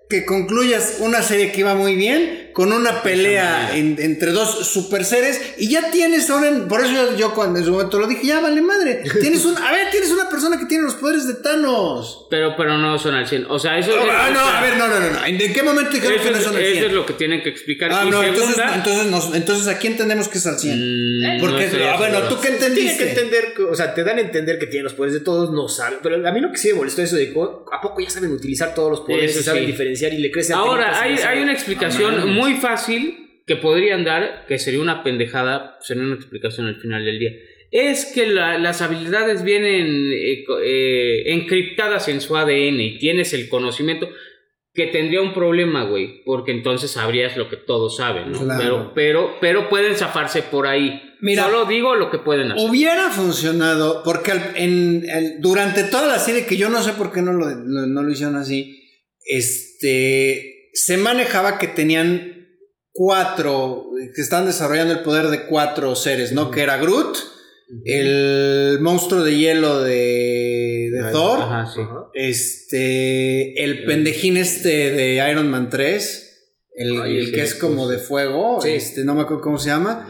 que concluyas una serie que iba muy bien con una pelea en- entre dos super seres y ya tienes ahora, en- por eso yo, yo cuando en su momento lo dije, ya vale madre. Tienes un, a ver, tienes una persona que tiene los poderes de Thanos. Pero, pero no son al 100. O sea, eso, Ah, no, a ver, no, no, no, no. ¿En qué momento dijeron eso, que no es, son al eso 100? es lo que tienen que explicar. Ah, y no, entonces, segunda, entonces, nos- entonces aquí entendemos que es al 100. mm, Porque, no ah, bueno. ¿tú qué Tienes que entendiste? entender, que- o sea, te dan a entender que tienen los poderes de todos, no saben. Pero a mí lo que sí me molestó eso de que, ¿a poco ya saben utilizar todos los poderes Eso y saben sí. diferenciar y le crecen Ahora, hay, hay una explicación No mames. Muy fácil que podrían dar, que sería una pendejada, sería una explicación al final del día. Es que la- las habilidades vienen eh, eh, encriptadas en su ADN y tienes el conocimiento que tendría un problema, güey, porque entonces sabrías lo que todos saben, ¿no? Claro. Pero, pero, pero pueden zafarse por ahí. Mira, Solo digo lo que pueden hacer. Hubiera funcionado, porque en, durante toda la serie, que yo no sé por qué no lo, no, no lo hicieron así, este, se manejaba que tenían cuatro, que estaban desarrollando el poder de cuatro seres, ¿no? Que era Groot, el monstruo de hielo de, de Thor, Ajá, sí. este, el pendejín este de Iron Man 3, el, Ay, el ese, que es como de fuego, Sí. este, no me acuerdo cómo se llama.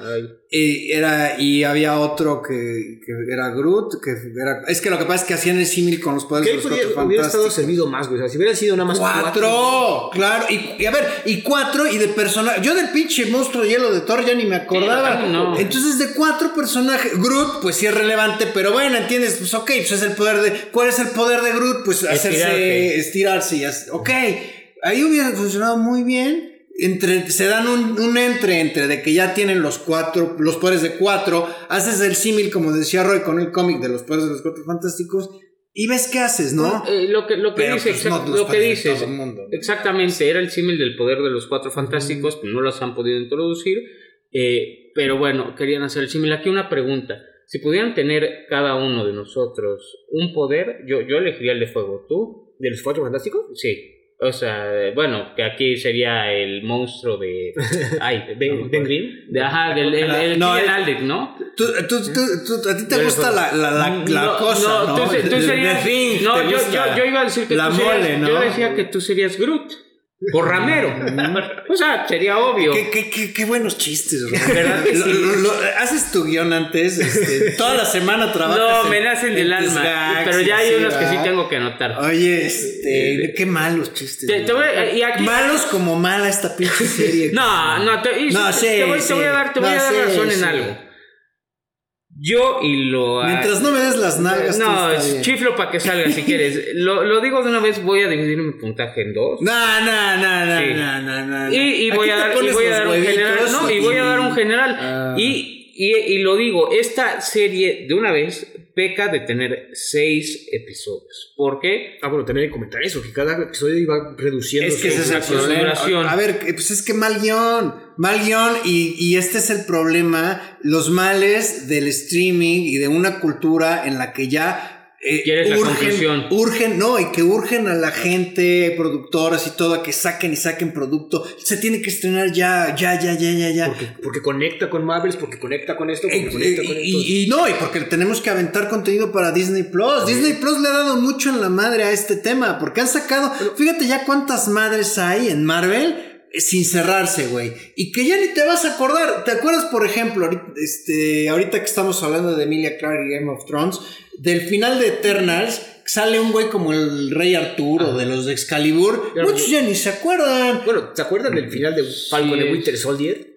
Y, era, y había otro que, que era Groot, que era... Es que lo que pasa es que hacían el símil con los poderes de los podría- cuatro hubiera estado servido más, güey. O sea, si hubiera sido nada más ¡Cuatro! Claro, y, y a ver, y cuatro, y de personaje. Yo del pinche monstruo de hielo de Thor ya ni me acordaba. Sí, no. Entonces, de cuatro personajes. Groot, pues sí es relevante, pero bueno, entiendes, pues ok, pues es el poder de. ¿Cuál es el poder de Groot? Pues hacerse. Estirarte. Estirarse y así. Ok, ahí hubiera funcionado muy bien. Entre, se dan un, un entre entre de que ya tienen los cuatro, los poderes de cuatro, haces el símil, como decía Roy, con el cómic de los poderes de los cuatro fantásticos, y ves qué haces, ¿no? Eh, lo que, lo que Pero, dice, pues, exact- lo que dices, todo el mundo. exactamente, era el símil del poder de los cuatro fantásticos, no los han podido introducir, eh, pero bueno, querían hacer el símil. Aquí una pregunta, si pudieran tener cada uno de nosotros un poder, yo, yo elegiría el de fuego, ¿tú? ¿De los cuatro fantásticos? Sí. O sea, bueno, que aquí sería el monstruo de... Ay, ¿Ben, Ben Green? de, ajá, del el, el, No, el- Aldrich, ¿no? Tú, tú, tú- tú- a ti te gusta la, la, la, la No, cosa, ¿no? tú, se- tú The- serías. the thing, no, yo, yo, yo iba a decir que la tú serías. mole, ¿no? Yo decía que tú serías Groot. Por ramero. o sea, sería obvio. Qué, qué, qué, qué buenos chistes. ¿Verdad que Lo- sí? lo- lo- haces tu guion antes, este, toda la semana trabajas. No, me nacen del alma. gags Pero ya hay unos que sí tengo que anotar. Oye, este, qué malos chistes. Te- te ¿no? voy- y aquí- Malos como mala esta pinche serie. No, no, te, y No, sí, sí, te voy, te sí. voy a dar, te voy a dar razón en algo. Yo y lo. Mientras no me des las nalgas, tú No, está chiflo para que salga si quieres. Lo, lo digo de una vez, voy a dividir mi puntaje en dos. No, no, no, no, Sí. no, no, no. Y, voy a dar, y pones voy a dar un general. No, y voy a dar un general. Ah. Y, y, y lo digo, esta serie de una vez peca de tener seis episodios. ¿Por qué? Ah, bueno, también hay que comentar eso, que cada episodio iba reduciendo Es que su- es duración. A ver, pues es que mal guion. Mal guion y, y este es el problema. Los males del streaming y de una cultura en la que ya... eh, ¿Quieres la conclusión? urgen, no, y que urgen a la gente, productoras y todo, a que saquen y saquen producto. Se tiene que estrenar ya, ya, ya, ya, ya, ya. Porque, porque conecta con Marvels, porque conecta con esto, porque Eh, conecta eh, con esto. y, y no, y porque tenemos que aventar contenido para Disney Plus. Disney Plus le ha dado mucho en la madre a este tema, porque han sacado, fíjate ya cuántas madres hay en Marvel sin cerrarse, güey. Y que ya ni te vas a acordar. ¿Te acuerdas, por ejemplo, ahorita, este, ahorita que estamos hablando de Emilia Clarke y Game of Thrones, del final de Eternals? Sale un güey como el Rey Arturo de los de Excalibur. Claro. Muchos ya ni se acuerdan. Bueno, ¿se acuerdan del final de Falcon Sí. Winter Soldier?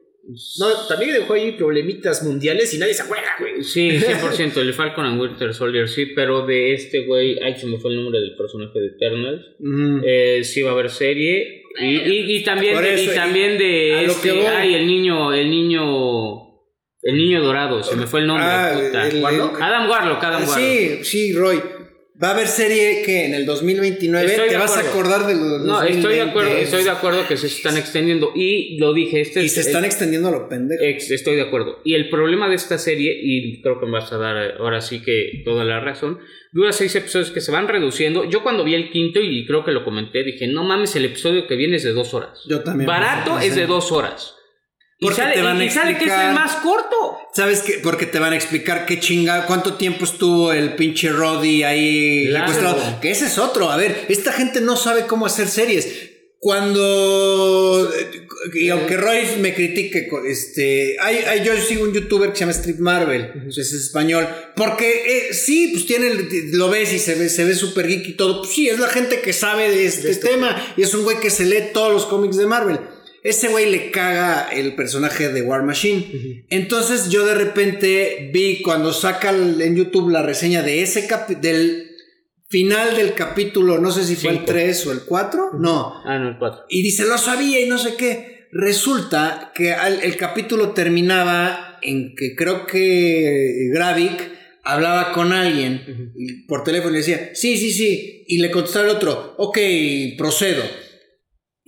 No, también dejó ahí problemitas mundiales y nadie se acuerda, güey. Sí, 100%. el Falcon and Winter Soldier, sí. Pero de este güey, ay, se me fue el nombre del personaje de Eternals. Mm. Eh, sí va a haber serie. Y, y, y también, de, eso, y también de a lo este, que voy. ay, el niño, el niño, el niño dorado, se me fue el nombre. Ah, puta. el- ¿Warlock? el- Adam Warlock, Adam Ah, Warlock. Sí, sí, Roy. Va a haber serie que en el 2029 Estoy te vas a acordar de los No, estoy de acuerdo, 2020. estoy de acuerdo que se están extendiendo y lo dije, este Y se están es- extendiendo a lo pendejo. Ex- estoy de acuerdo. Y el problema de esta serie, y creo que me vas a dar eh, ahora sí que toda la razón, dura seis episodios que se van reduciendo. Yo cuando vi el quinto, y creo que lo comenté, dije, no mames, el episodio que viene es de dos horas. Yo también. Barato es de dos horas. Porque sale, te van a sale que es explicar- el más corto. ¿Sabes qué? Porque te van a explicar qué chinga, cuánto tiempo estuvo el pinche Roddy ahí Claro. secuestrado. Que ese es otro. A ver, esta gente no sabe cómo hacer series. Cuando. Y aunque Roy me critique, este. Hay, hay- yo sigo un youtuber que se llama Street Marvel, es español. Porque eh, sí, pues tiene. Lo ves y se ve se ve súper geek y todo. Pues sí, es la gente que sabe de este tema. Y es un güey que se lee todos los cómics de Marvel. Ese güey le caga el personaje de War Machine. Entonces yo de repente vi cuando saca el- en YouTube la reseña de ese capi- del final del capítulo, no sé si fue el Cinco. 3 o el 4, no. Ah, no, el cuatro. Y dice, lo sabía y no sé qué. Resulta que el capítulo terminaba en que creo que Gravik hablaba con alguien por teléfono y le decía, sí, sí, sí. Y le contestaba el otro, ok, procedo.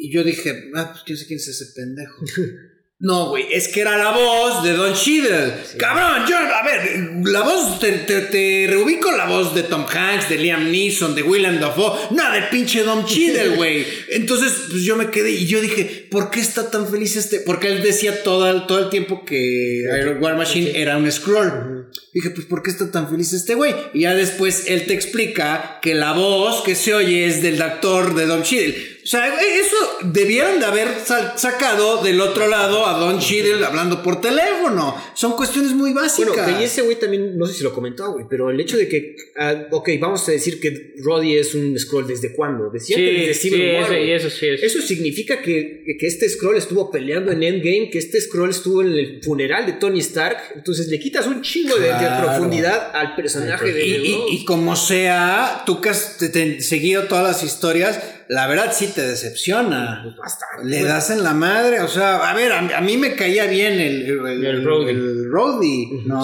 Y yo dije, ah, pues sé quién es ese pendejo. No, güey, es que era la voz de Don Cheadle. Cabrón, yo, a ver, la voz, te, te, te reubico la voz de Tom Hanks, de Liam Neeson, de Willem Dafoe, no, de pinche Don Cheadle, güey. Entonces, pues yo me quedé y yo dije, ¿por qué está tan feliz este? Porque él decía todo todo el tiempo que Iron War Machine era un scroll. Dije, pues, ¿por qué está tan feliz este güey? Y ya después él te explica que la voz que se oye es del actor de Don Cheadle. O sea, eso debieron de haber sacado del otro lado a Don Cheadle hablando por teléfono. Son cuestiones muy básicas. Bueno, que ese güey también, no sé si lo comentó, güey, pero el hecho de que, ah, ok, vamos a decir que Roddy es un scroll desde cuándo, decía que desde Sí, Civil sí, War, eso, y eso sí es. Eso significa que, que este scroll estuvo peleando en Endgame, que este scroll estuvo en el funeral de Tony Stark, entonces le quitas un chingo de- profundidad al personaje de y, y- como sea, tú que has te- te- seguido todas las historias, la verdad sí te decepciona. Pues bastante. Le das en la madre, o sea, a ver, a, a mí me caía bien el, el, El.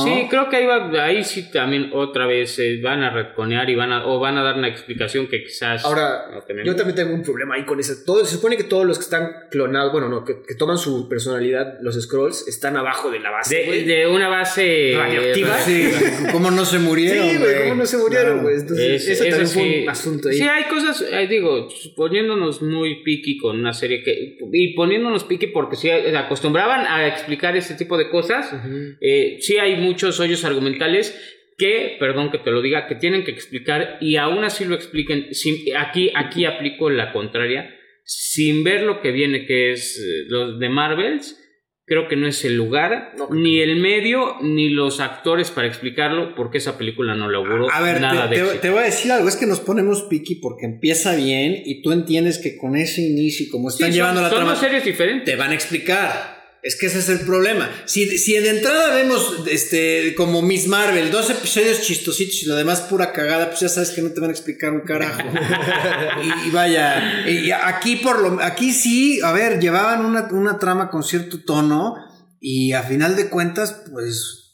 Sí, creo que ahí, va, ahí sí también otra vez eh, van a retconear y van a, o van a dar una explicación que quizás Ahora, no yo también tengo un problema ahí con eso. Todo, se supone que todos los que están clonados, bueno, no, que, que toman su personalidad, los scrolls, están abajo de la base. de, de una base Radioactiva. Sí, ¿cómo no se murieron? Sí, güey, ¿cómo no se murieron, Claro. güey? Entonces, Es- eso también fue sí. un asunto ahí. Sí, hay cosas, eh, digo, poniéndonos muy picky con una serie que. Y poniéndonos picky porque eh, acostumbraban a explicar este tipo de cosas. Eh, sí hay muchos hoyos argumentales que, perdón que te lo diga, que tienen que explicar y aún así lo expliquen. sin- aquí, aquí aplico la contraria. Sin ver lo que viene, que es eh, los de Marvels, creo que no es el lugar, No, ni el medio, ni los actores para explicarlo, porque esa película no logró A ver, nada te, de te- éxito. te voy a decir algo, es que nos ponemos piqui porque empieza bien y tú entiendes que con ese inicio y como Sí, están son- llevando la son trama, dos series diferentes. te van a explicar. Es que ese es el problema. Si, si de entrada vemos este, como Miss Marvel, dos episodios chistositos y lo demás pura cagada, pues ya sabes que no te van a explicar un carajo. y, y vaya, y aquí por lo aquí sí, a ver, llevaban una, una trama con cierto tono y a final de cuentas, pues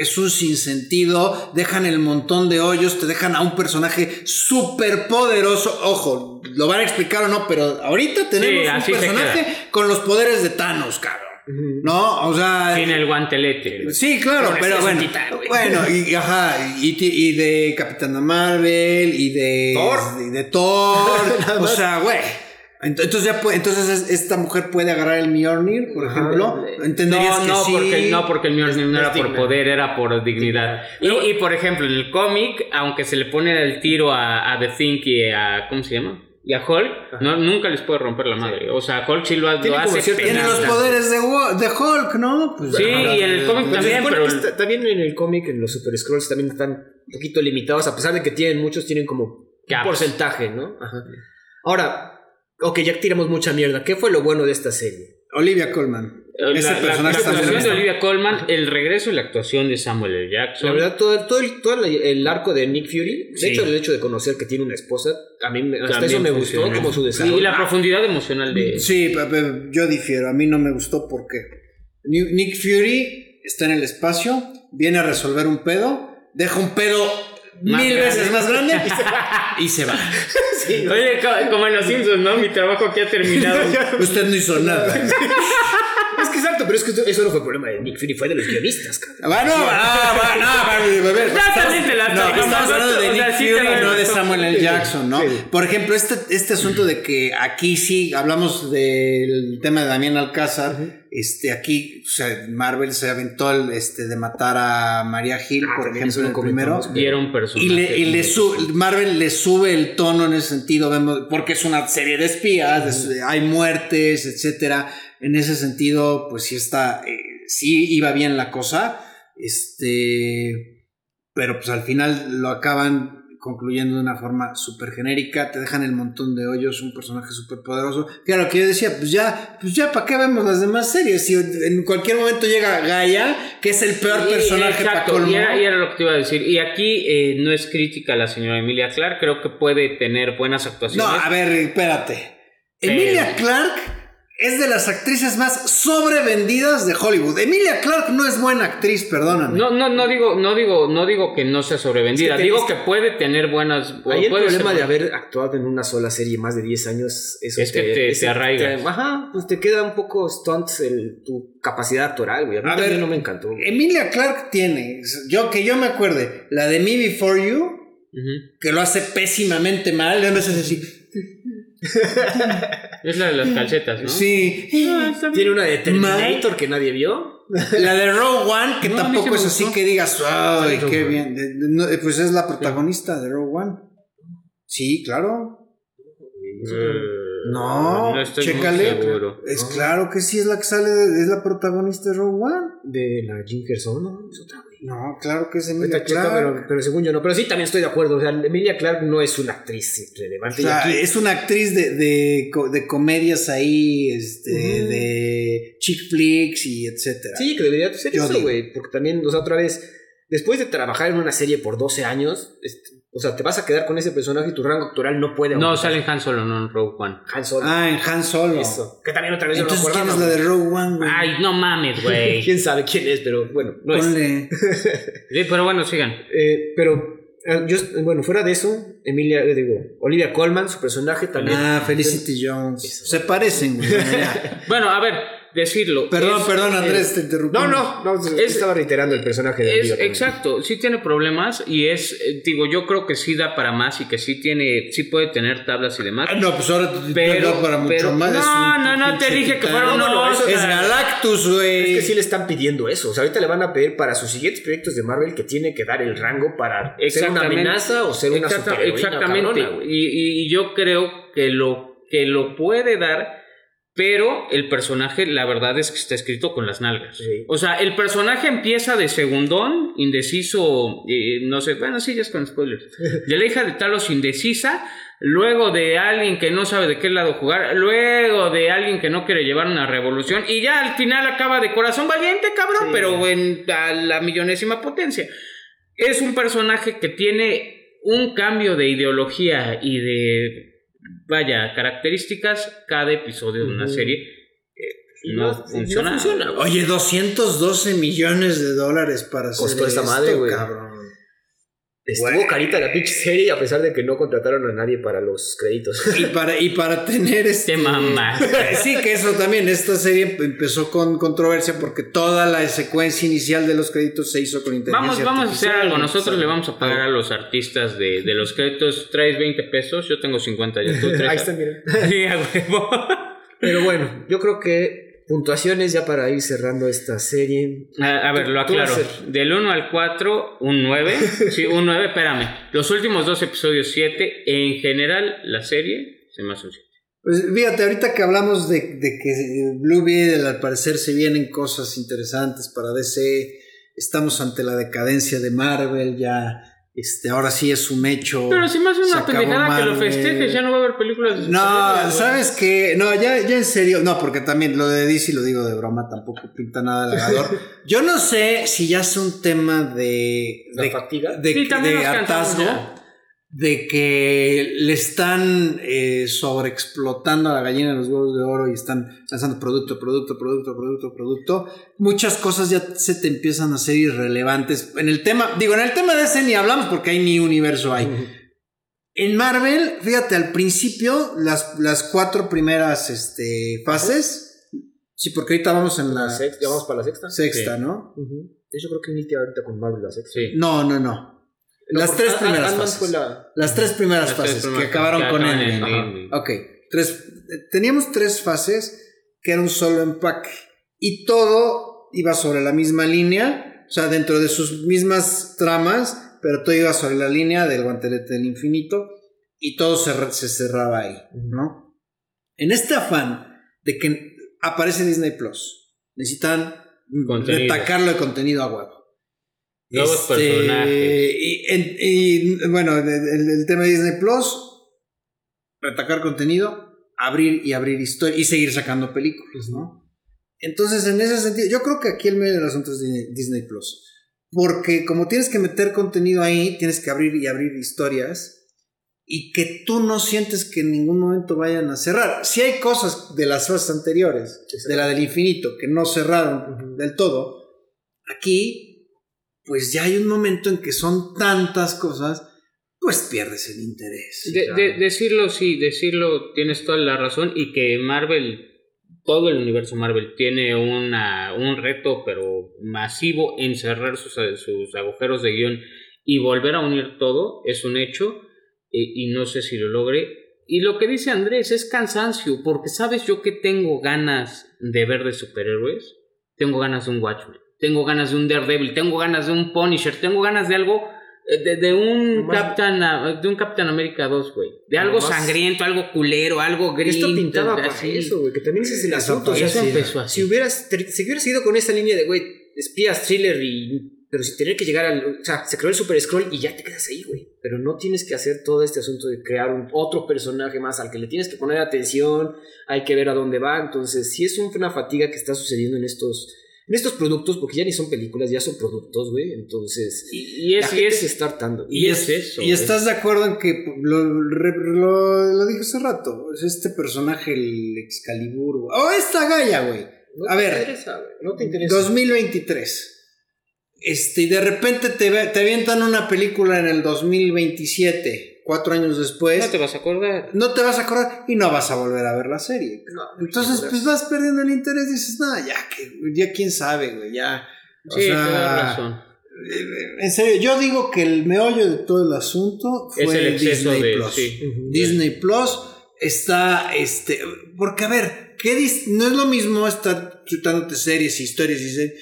es un sinsentido, dejan el montón de hoyos, te dejan a un personaje súper poderoso. Ojo, lo van a explicar o no, pero ahorita tenemos un personaje con los poderes de Thanos, cabrón. ¿No? O sea. Sin el guantelete. Sí, claro, Con pero bueno. titán. Bueno, y, ajá, y, de Capitana Marvel, y de Thor. y de Thor. O sea, güey. Ent- Entonces ya puede, entonces es- esta mujer puede agarrar el Mjolnir, por ejemplo. Entenderías No, que no, sí. porque, no, porque el Mjolnir no era por poder, era por dignidad. Y, y, por ejemplo, en el cómic, aunque se le pone el tiro a, a The Think y a. ¿Cómo se llama? Y a Hulk, no, nunca les puede romper la madre. O sea, Hulk sí lo, ha- Tiene lo como hace Tiene los poderes de, Wo- de Hulk, ¿no? Pues, Sí, ajá. y en el cómic se también, supone pero. que está- también en el cómic, en los Super Scrolls, también están un poquito limitados, a pesar de que tienen muchos, tienen como un porcentaje, ¿no? Ajá. Ahora, ok, ya tiramos mucha mierda. ¿Qué fue lo bueno de esta serie? Olivia Colman. La, Ese la- personaje la está actuación bien. de Olivia Colman, el regreso y la actuación de Samuel L. Jackson. La verdad, todo, el- todo, el, todo el, el arco de Nick Fury, de Sí. hecho, el hecho de conocer que tiene una esposa, a mí me- hasta También eso me gustó, como su desarrollo. Y la profundidad emocional de. Sí, yo difiero. A mí no me gustó porque Ni- Nick Fury está en el espacio, viene a resolver un pedo, deja un pedo Más mil grande. veces más grande y se va. Oye, co- como en los Simpsons, ¿no? Mi trabajo aquí ha terminado. Usted no hizo nada. Exacto, pero es que eso no fue problema de Nick Fury, fue de los guionistas, cabrón. Ah, no, ah, va, no, va, a ver, estamos hablando de o sea, Nick Fury, no de Samuel L. Jackson, ¿no? Sí. Por ejemplo, este, este asunto de que aquí sí hablamos del tema de Damián Alcázar, este, aquí, o sea, Marvel se aventó el, este, de matar a María Gil, Ah, por ejemplo, en el primero. Y era un personaje. Y le, y le muy- su- Marvel le sube el tono en ese sentido, vemos, porque es una serie de espías, de su- hay muertes, etcétera. En ese sentido, pues sí está, eh, sí iba bien la cosa. Este, pero pues al final lo acaban concluyendo de una forma súper genérica, te dejan el montón de hoyos, un personaje súper poderoso. Claro, que yo decía, pues ya, pues ya, ¿para qué vemos las demás series? Si en cualquier momento llega Gaia, que es el peor Y- personaje para colmo. y era, y era lo que te iba a decir. Y aquí eh, no es crítica a la señora Emilia Clark, creo que puede tener buenas actuaciones. No, a ver, espérate. Pero- Emilia Clark es de las actrices más sobrevendidas de Hollywood. Emilia Clarke no es buena actriz, perdóname. No, no, no digo, no digo, no digo que no sea sobrevendida. Es que digo que puede tener buenas. Ahí el ser problema de haber actuado en una sola serie más de 10 años eso Es que te- arraigas. ajá, pues te queda un poco stunt el- tu capacidad actoral, güey. A mí A ver, no me encantó. güey. Emilia Clarke tiene, yo que yo me acuerde, la de Me Before You, que lo hace pésimamente mal, y a veces así. Es la de las calcetas, ¿no? Sí. Tiene una de Terminator que nadie vio. La de Rogue One, que No, tampoco es así que digas, ay, qué bien. De- de- no, eh, pues es la protagonista de Rogue One. Sí, claro. Eh, No, estoy muy chécale. seguro. Es No. claro que sí es la que sale, de- es la protagonista de Rogue One. De la Jim Gerson, ¿no? Es otra. No, claro que es Emilia pero, pero según yo no. Pero sí, también estoy de acuerdo. O sea, Emilia Clarke no es una actriz O relevante. sea, y aquí- es una actriz de, de, de comedias ahí, este, de chick flicks y etcétera. Sí, que debería ser Yo eso, güey. Porque también, o sea, otra vez, después de trabajar en una serie por 12 años, este, o sea, te vas a quedar con ese personaje y tu rango actoral no puede No, aumentar. sale en Han Solo, no en Rogue One. Han Solo. Ah, en Han Solo. Eso. Que también otra vez Entonces, yo no ¿quién es la de Rogue One, güey? Ay, no mames, güey. Quién sabe quién es, pero bueno, no es. Ponle. Sí, pero bueno, sigan. Eh, pero, eh, yo, bueno, fuera de eso, Emilia, eh, digo, Olivia Colman, su personaje también. Ah, Felicity Jones. Eso. Se parecen, güey. Bueno, a ver, decirlo. Perdón, es- perdón, Andrés, es- te interrumpí. No, no, no, Es- estaba reiterando el personaje de Colman. exacto, sí tiene problemas y es, eh, digo, yo creo que sí da para más y que sí tiene, sí puede tener tablas y demás. Ah, no, pues ahora te Pero- para mucho pero- más. no, no, no, te dije que titán. fueron No, Es Galactus, güey. Es que sí le están pidiendo eso. O sea, ahorita le van a pedir para sus siguientes proyectos de Marvel que tiene que dar el rango para ser una amenaza o ser una Exacta- superheroína Exactamente. cabrona, y, y yo creo que lo, que lo puede dar, pero el personaje, la verdad es que está escrito con las nalgas. Sí. O sea, el personaje empieza de segundón, indeciso, eh, no sé, bueno, sí, ya es con spoilers. De la hija de Talos indecisa, luego de alguien que no sabe de qué lado jugar, luego de alguien que no quiere llevar una revolución, y ya al final acaba de corazón valiente, cabrón, Sí. pero en a la millonésima potencia. Es un personaje que tiene un cambio de ideología y de, vaya, características cada episodio de una serie. pues, Y no, no- funciona. no funciona. Oye, 212 millones de dólares para hacer Costó madre, güey. cabrón. Estuvo carita la pinche serie a pesar de que no contrataron a nadie para los créditos. Y para, y para tener este... Te mamás. Sí, que eso también, esta serie empezó con controversia porque toda la secuencia inicial de los créditos se hizo con inteligencia Vamos, vamos a hacer algo. Nosotros le vamos a pagar a los artistas de, de los créditos. Traes 20 pesos, yo tengo 50 ya. Tú traes Ahí está, mira. Sí, a huevo. Pero bueno, yo creo que puntuaciones ya para ir cerrando esta serie. A, a ver, lo aclaro. Del 1 al 4, un 9. Sí, un 9, espérame. Los últimos dos episodios, 7. En general, la serie se me hace un 7. Pues fíjate, ahorita que hablamos de, de que Blue Beetle al parecer se vienen cosas interesantes para DC, estamos ante la decadencia de Marvel, ya este, ahora sí es un hecho. Pero si se una pendejada que lo festejes, ya no va a haber películas de No. ¿sabes qué? No, ya, ya en serio, no, porque también lo de DC lo digo de broma, tampoco pinta nada halagador. Yo no sé si ya es un tema de, ¿La de, fatiga? de, Sí, de hartazgo, ya. De que le están eh, sobreexplotando a la gallina de los huevos de oro y están lanzando producto, producto, producto, producto, producto. Muchas cosas ya se te empiezan a hacer irrelevantes. En el tema, digo, en el tema de ese ni hablamos porque hay ni universo hay. En Marvel, fíjate, al principio, las, las cuatro primeras este, fases. Sí, porque ahorita vamos en la La sexta, ya vamos para la sexta. sexta, Sí. ¿no? Yo creo que inicia ahorita con Marvel la sexta. Sí. No, no, no. Las tres primeras fases. Las tres primeras fases que acabaron con Endgame. Ok. Tres, eh, teníamos tres fases que era un solo empaque. Y todo iba sobre la misma línea. O sea, dentro de sus mismas tramas. Pero todo iba sobre la línea del guantelete del infinito. Y todo se, se cerraba ahí, ¿no? En este afán de que aparece Disney Plus. Necesitan retacarlo de contenido a huevo. Nuevos Este, personajes. Y, en- y, bueno, el, el- tema de Disney Plus, retacar contenido, abrir y abrir historia y seguir sacando películas, ¿no? Entonces, en ese sentido, yo creo que aquí el medio del asunto es Disney, Disney Plus. Porque como tienes que meter contenido ahí, tienes que abrir y abrir historias. y que tú no sientes que en ningún momento vayan a cerrar. Si hay cosas de las fases anteriores, de la del infinito, que no cerraron del todo, aquí, pues ya hay un momento en que son tantas cosas, pues pierdes el interés. De- de- decirlo, sí, decirlo, tienes toda la razón y que Marvel, todo el universo Marvel tiene una, un reto, pero masivo en cerrar sus, sus agujeros de guion y volver a unir todo, es un hecho y, y no sé si lo logre. Y lo que dice Andrés es cansancio, porque sabes yo que tengo ganas de ver de superhéroes, tengo ganas de un Watchmen, tengo ganas de un Daredevil, tengo ganas de un Punisher, tengo ganas de algo eh, de, de un Nomás- Captain ah, de un Captain America 2, güey. De algo sangriento, algo culero, algo gris. Esto pintaba para así. eso, güey, que también ese es el asunto. o sea, Eso sí. empezó así. si hubieras, si hubieras ido con esta línea de, güey, espías, thriller y... Pero sin tener que llegar al... O sea, se creó el Super Scroll y ya te quedas ahí, güey. Pero no tienes que hacer todo este asunto de crear un otro personaje más al que le tienes que poner atención, hay que ver a dónde va. Entonces, sí es un- una fatiga que está sucediendo en estos, en estos productos, porque ya ni son películas, ya son productos, güey. Entonces, Y, y la es, y gente es- se está hartando. y es eso, Y estás de acuerdo en que lo, lo, lo dije hace rato, es este personaje, el Excalibur, o esta Gaia, güey. No a te ver, interesa, güey, no te interesa. 2023. Este, y de repente te, te avientan una película en el 2027, cuatro años después. no te vas a acordar. no te vas a acordar y no vas a volver a ver la serie. No, Entonces, no, pues vas perdiendo el interés y dices, no, ya que, ya quién sabe, güey, ya. O Sí, sea, razón. eh, En serio, yo digo que el meollo de todo el asunto fue Es el exceso Disney de- Plus. sí. Disney Plus está, este, porque a ver, ¿qué dis- no es lo mismo estar chutándote series, historias y series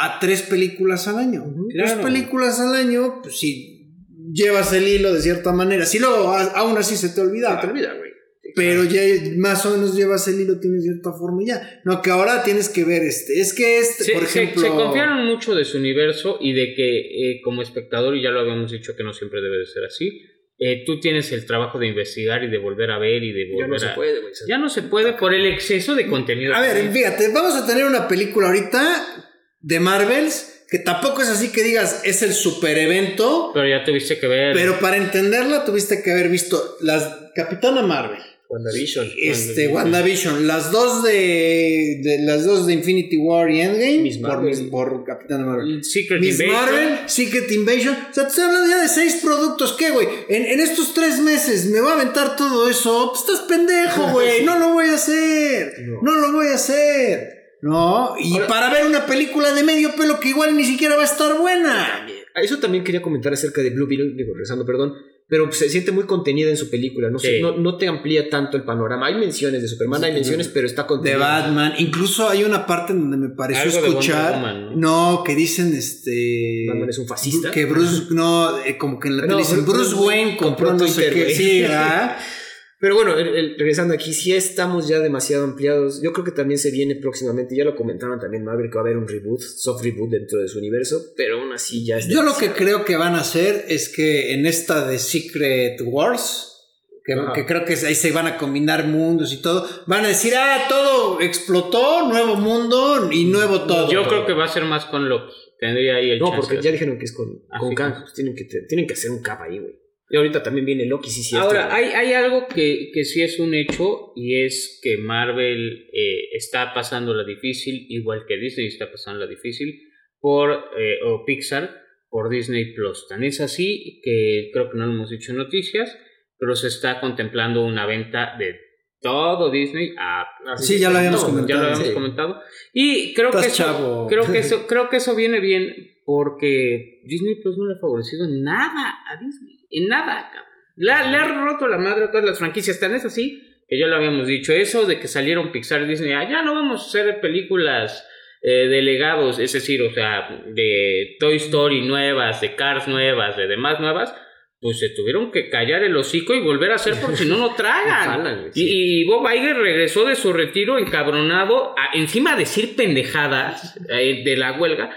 a tres películas al año. Tres claro. películas al año, pues si llevas el hilo de cierta manera, si luego a- aún así se te olvida, Se te olvida, güey. pero ya más o menos llevas el hilo, tienes cierta forma y ya. No, que ahora tienes que ver este. Es que este, Se, por se- ejemplo. se confiaron mucho de su universo y de que eh, como espectador, y ya lo habíamos dicho que no siempre debe de ser así, eh, tú tienes el trabajo de investigar y de volver a ver y de volver Ya no se a... puede, güey. Ya no se puede por el exceso de contenido. A ver, fíjate, vamos a tener una película ahorita de Marvels que tampoco es así que digas es el super evento, Pero ya tuviste que ver... pero para entenderla tuviste que haber visto las Capitana Marvel, WandaVision. este WandaVision, las dos de, de- las dos de Infinity War y Endgame Miss por, Marvel. Por Capitana Marvel. Secret Miss Invasion. Marvel, Secret Invasion. O sea, te estoy hablando ya de seis productos. ¿Qué, güey? En, en estos tres meses me va a aventar todo eso. Pues estás pendejo, güey. No lo voy a hacer. No. No, lo voy a hacer. No. Y Ahora- para ver una película de medio pelo que igual ni siquiera va a estar buena. A Eso también quería comentar acerca de Blue Beetle, digo, regresando, perdón, pero se siente muy contenida en su película, no, sé, no, no te amplía tanto el panorama. Hay menciones de Superman, hay menciones, pero está De contenida. Batman. Incluso hay una parte en donde me pareció Algo de escuchar. Woman, ¿no? que dicen este. Batman es un fascista. Que Bruce. No, eh, como que en la No, tele dicen Bruce- Bruce Wayne compró compró no sé qué. Sí, ¿verdad? Pero bueno, el- el- regresando aquí, sí estamos ya demasiado ampliados. Yo creo que también se viene próximamente, ya lo comentaron también Marvel, que va a haber un reboot, soft reboot dentro de su universo, pero aún así ya es Yo lo que creo que van a hacer es que en esta de Secret Wars, que, creo que ahí se van a combinar mundos y todo, van a decir, ah, todo explotó, nuevo mundo y nuevo todo. Yo creo que va a ser más con Loki. Tendría ahí el No, chance porque ya dijeron que es con, Ah, con sí, Kang, con- pues tienen que, tienen que hacer un cap ahí, güey. Y ahorita también viene Loki, sí, sí. Ahora, hay, hay algo que, que sí es un hecho y es que Marvel eh, está pasando la difícil, igual que Disney está pasando la difícil, por, eh, o Pixar, por Disney Plus. Tan es así que creo que no lo hemos dicho en noticias, pero se está contemplando una venta de todo Disney a... Sí, ya lo habíamos No, comentado. Ya lo habíamos sí. comentado. Y creo Estás que, eso, chavo. creo, que eso, creo que eso viene bien porque Disney Plus no le ha favorecido nada a Disney. En nada, cabrón. Le, ha- le ha roto la madre a todas las franquicias. Tan es así que ya lo habíamos dicho. Eso de que salieron Pixar y Disney, ah, ya no vamos a hacer películas eh, de legados, es decir, o sea, de Toy Story nuevas, de Cars nuevas, de demás nuevas. Pues se tuvieron que callar el hocico y volver a hacer porque si no, no tragan. Sí. y, y Bob Iger regresó de su retiro encabronado, a- encima de decir pendejadas eh, de la huelga,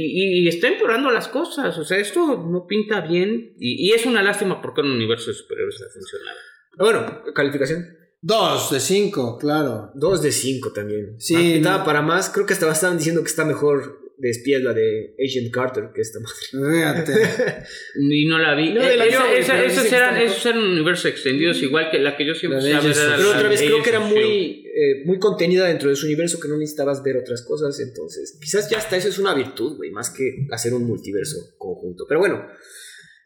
y, y está empeorando las cosas. O sea, esto no pinta bien, y, y es una lástima porque en un universo de superhéroes ha funcionado. Bueno, calificación. Dos de cinco, claro. 2 de 5 también. Sí, Ah, estaba no. para más. Creo que hasta estaban diciendo que está mejor de espías, la de Agent Carter, que está madre. Fíjate. Y no la vi. No, de la Eh, esa- esos, eran, esos eran universos extendidos, igual que la que yo siempre sabía Pero otra vez creo que era muy, eh, muy contenida dentro de su universo que no necesitabas ver otras cosas. Entonces, quizás ya hasta eso es una virtud, güey, más que hacer un multiverso conjunto. Pero bueno,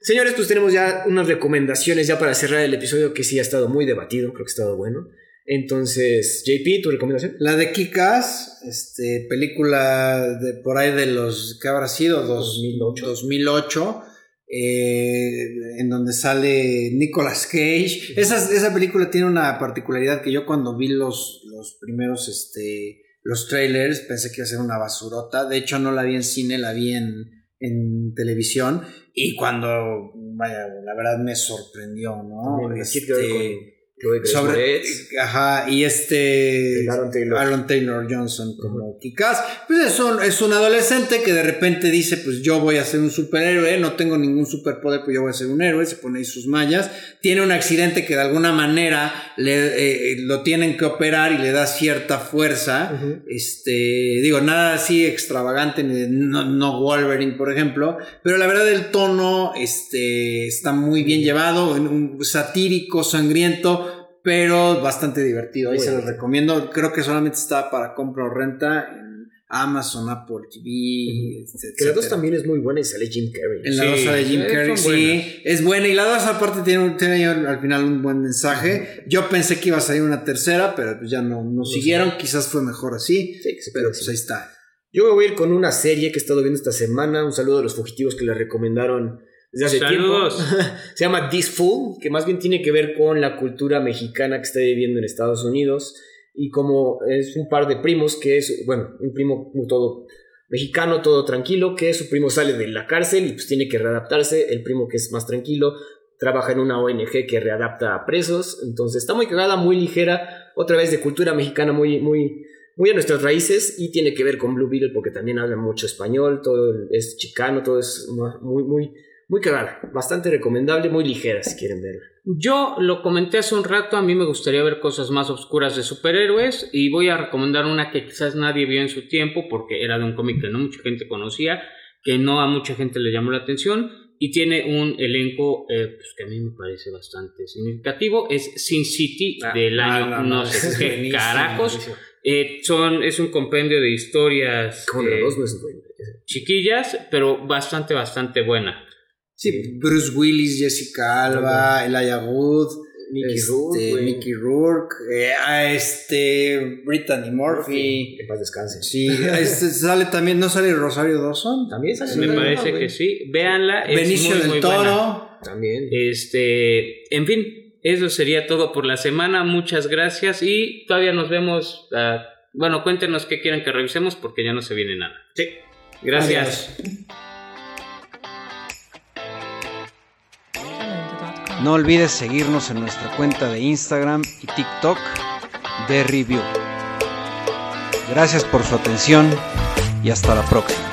señores, pues tenemos ya unas recomendaciones ya para cerrar el episodio que sí ha estado muy debatido, creo que ha estado bueno. Entonces, JP, ¿tu recomendación? La de Kikas, este, película de por ahí de los, ¿qué habrá sido? Dos- 2008. 2008, eh, en donde sale Nicolas Cage. Esa, esa película tiene una particularidad que yo cuando vi los, los primeros, este, los trailers pensé que iba a ser una basurota. De hecho, no la vi en cine, la vi en, en televisión. Y cuando, vaya, la verdad me sorprendió, ¿no? También, Este, sobre, ajá, y este Aaron Taylor. Aaron Taylor Johnson como Kikaz, pues es un, es un adolescente que de repente dice, pues yo voy a ser un superhéroe, no tengo ningún superpoder, pues yo voy a ser un héroe, se pone ahí sus mallas, tiene un accidente que de alguna manera le, eh, lo tienen que operar y le da cierta fuerza, este, digo, nada así extravagante, ni de- no, no Wolverine, por ejemplo, pero la verdad el tono este, está muy bien llevado, un satírico, sangriento, pero bastante divertido. Ahí se los recomiendo. Creo que solamente está para compra o renta en Amazon, Apple TV, este, Que la 2 etcétera. también es muy buena y sale Jim Carrey. En la Sí, 2 de Jim eh, Carrey, sí, buenas. es buena. Y la 2 aparte tiene, tiene al al final un buen mensaje. Yo pensé que iba a salir una tercera, pero pues ya no, no siguieron. Quizás fue mejor así. Sí, que se Pero pues ahí está. Yo me voy a ir con una serie que he estado viendo esta semana. Un saludo a los fugitivos que le recomendaron desde hace Saludos. tiempo. Se llama This Fool, que más bien tiene que ver con la cultura mexicana que está viviendo en Estados Unidos. Y como es un par de primos que es, bueno, un primo todo mexicano, todo tranquilo, que su primo sale de la cárcel y pues tiene que readaptarse. El primo que es más tranquilo trabaja en una ONG que readapta a presos. Entonces está muy cagada, muy ligera. Otra vez de cultura mexicana muy, muy, muy a nuestras raíces y tiene que ver con Blue Beetle porque también habla mucho español, todo es chicano, todo es muy, muy, muy cagada. Bastante recomendable, muy ligera si quieren verla. Yo lo comenté hace un rato, a mí me gustaría ver cosas más oscuras de superhéroes y voy a recomendar una que quizás nadie vio en su tiempo porque era de un cómic que no mucha gente conocía, que no a mucha gente le llamó la atención y tiene un elenco eh, pues, que a mí me parece bastante significativo. Es Sin City Ah, del ah, año no, no, no, sé qué carajos. Eh, son, es un compendio de historias eh, chiquillas, pero bastante, bastante buena. Sí, Bruce Willis, Jessica Alba, Elijah Wood, Mickey este, Rourke. Mickey Rourke, eh, a este, Brittany Murphy. Que en paz descanse. Sí, este, sale también, ¿no sale Rosario Dawson? También sale Me parece que sí. Véanla. Es Benicio muy, del muy Toro. buena. También. Este, en fin, eso sería todo por la semana. Muchas gracias y todavía nos vemos. ah, bueno, cuéntenos qué quieren que revisemos porque ya no se viene nada. Sí. Gracias. No olvides seguirnos en nuestra cuenta de Instagram y TikTok de Review. Gracias por su atención y hasta la próxima.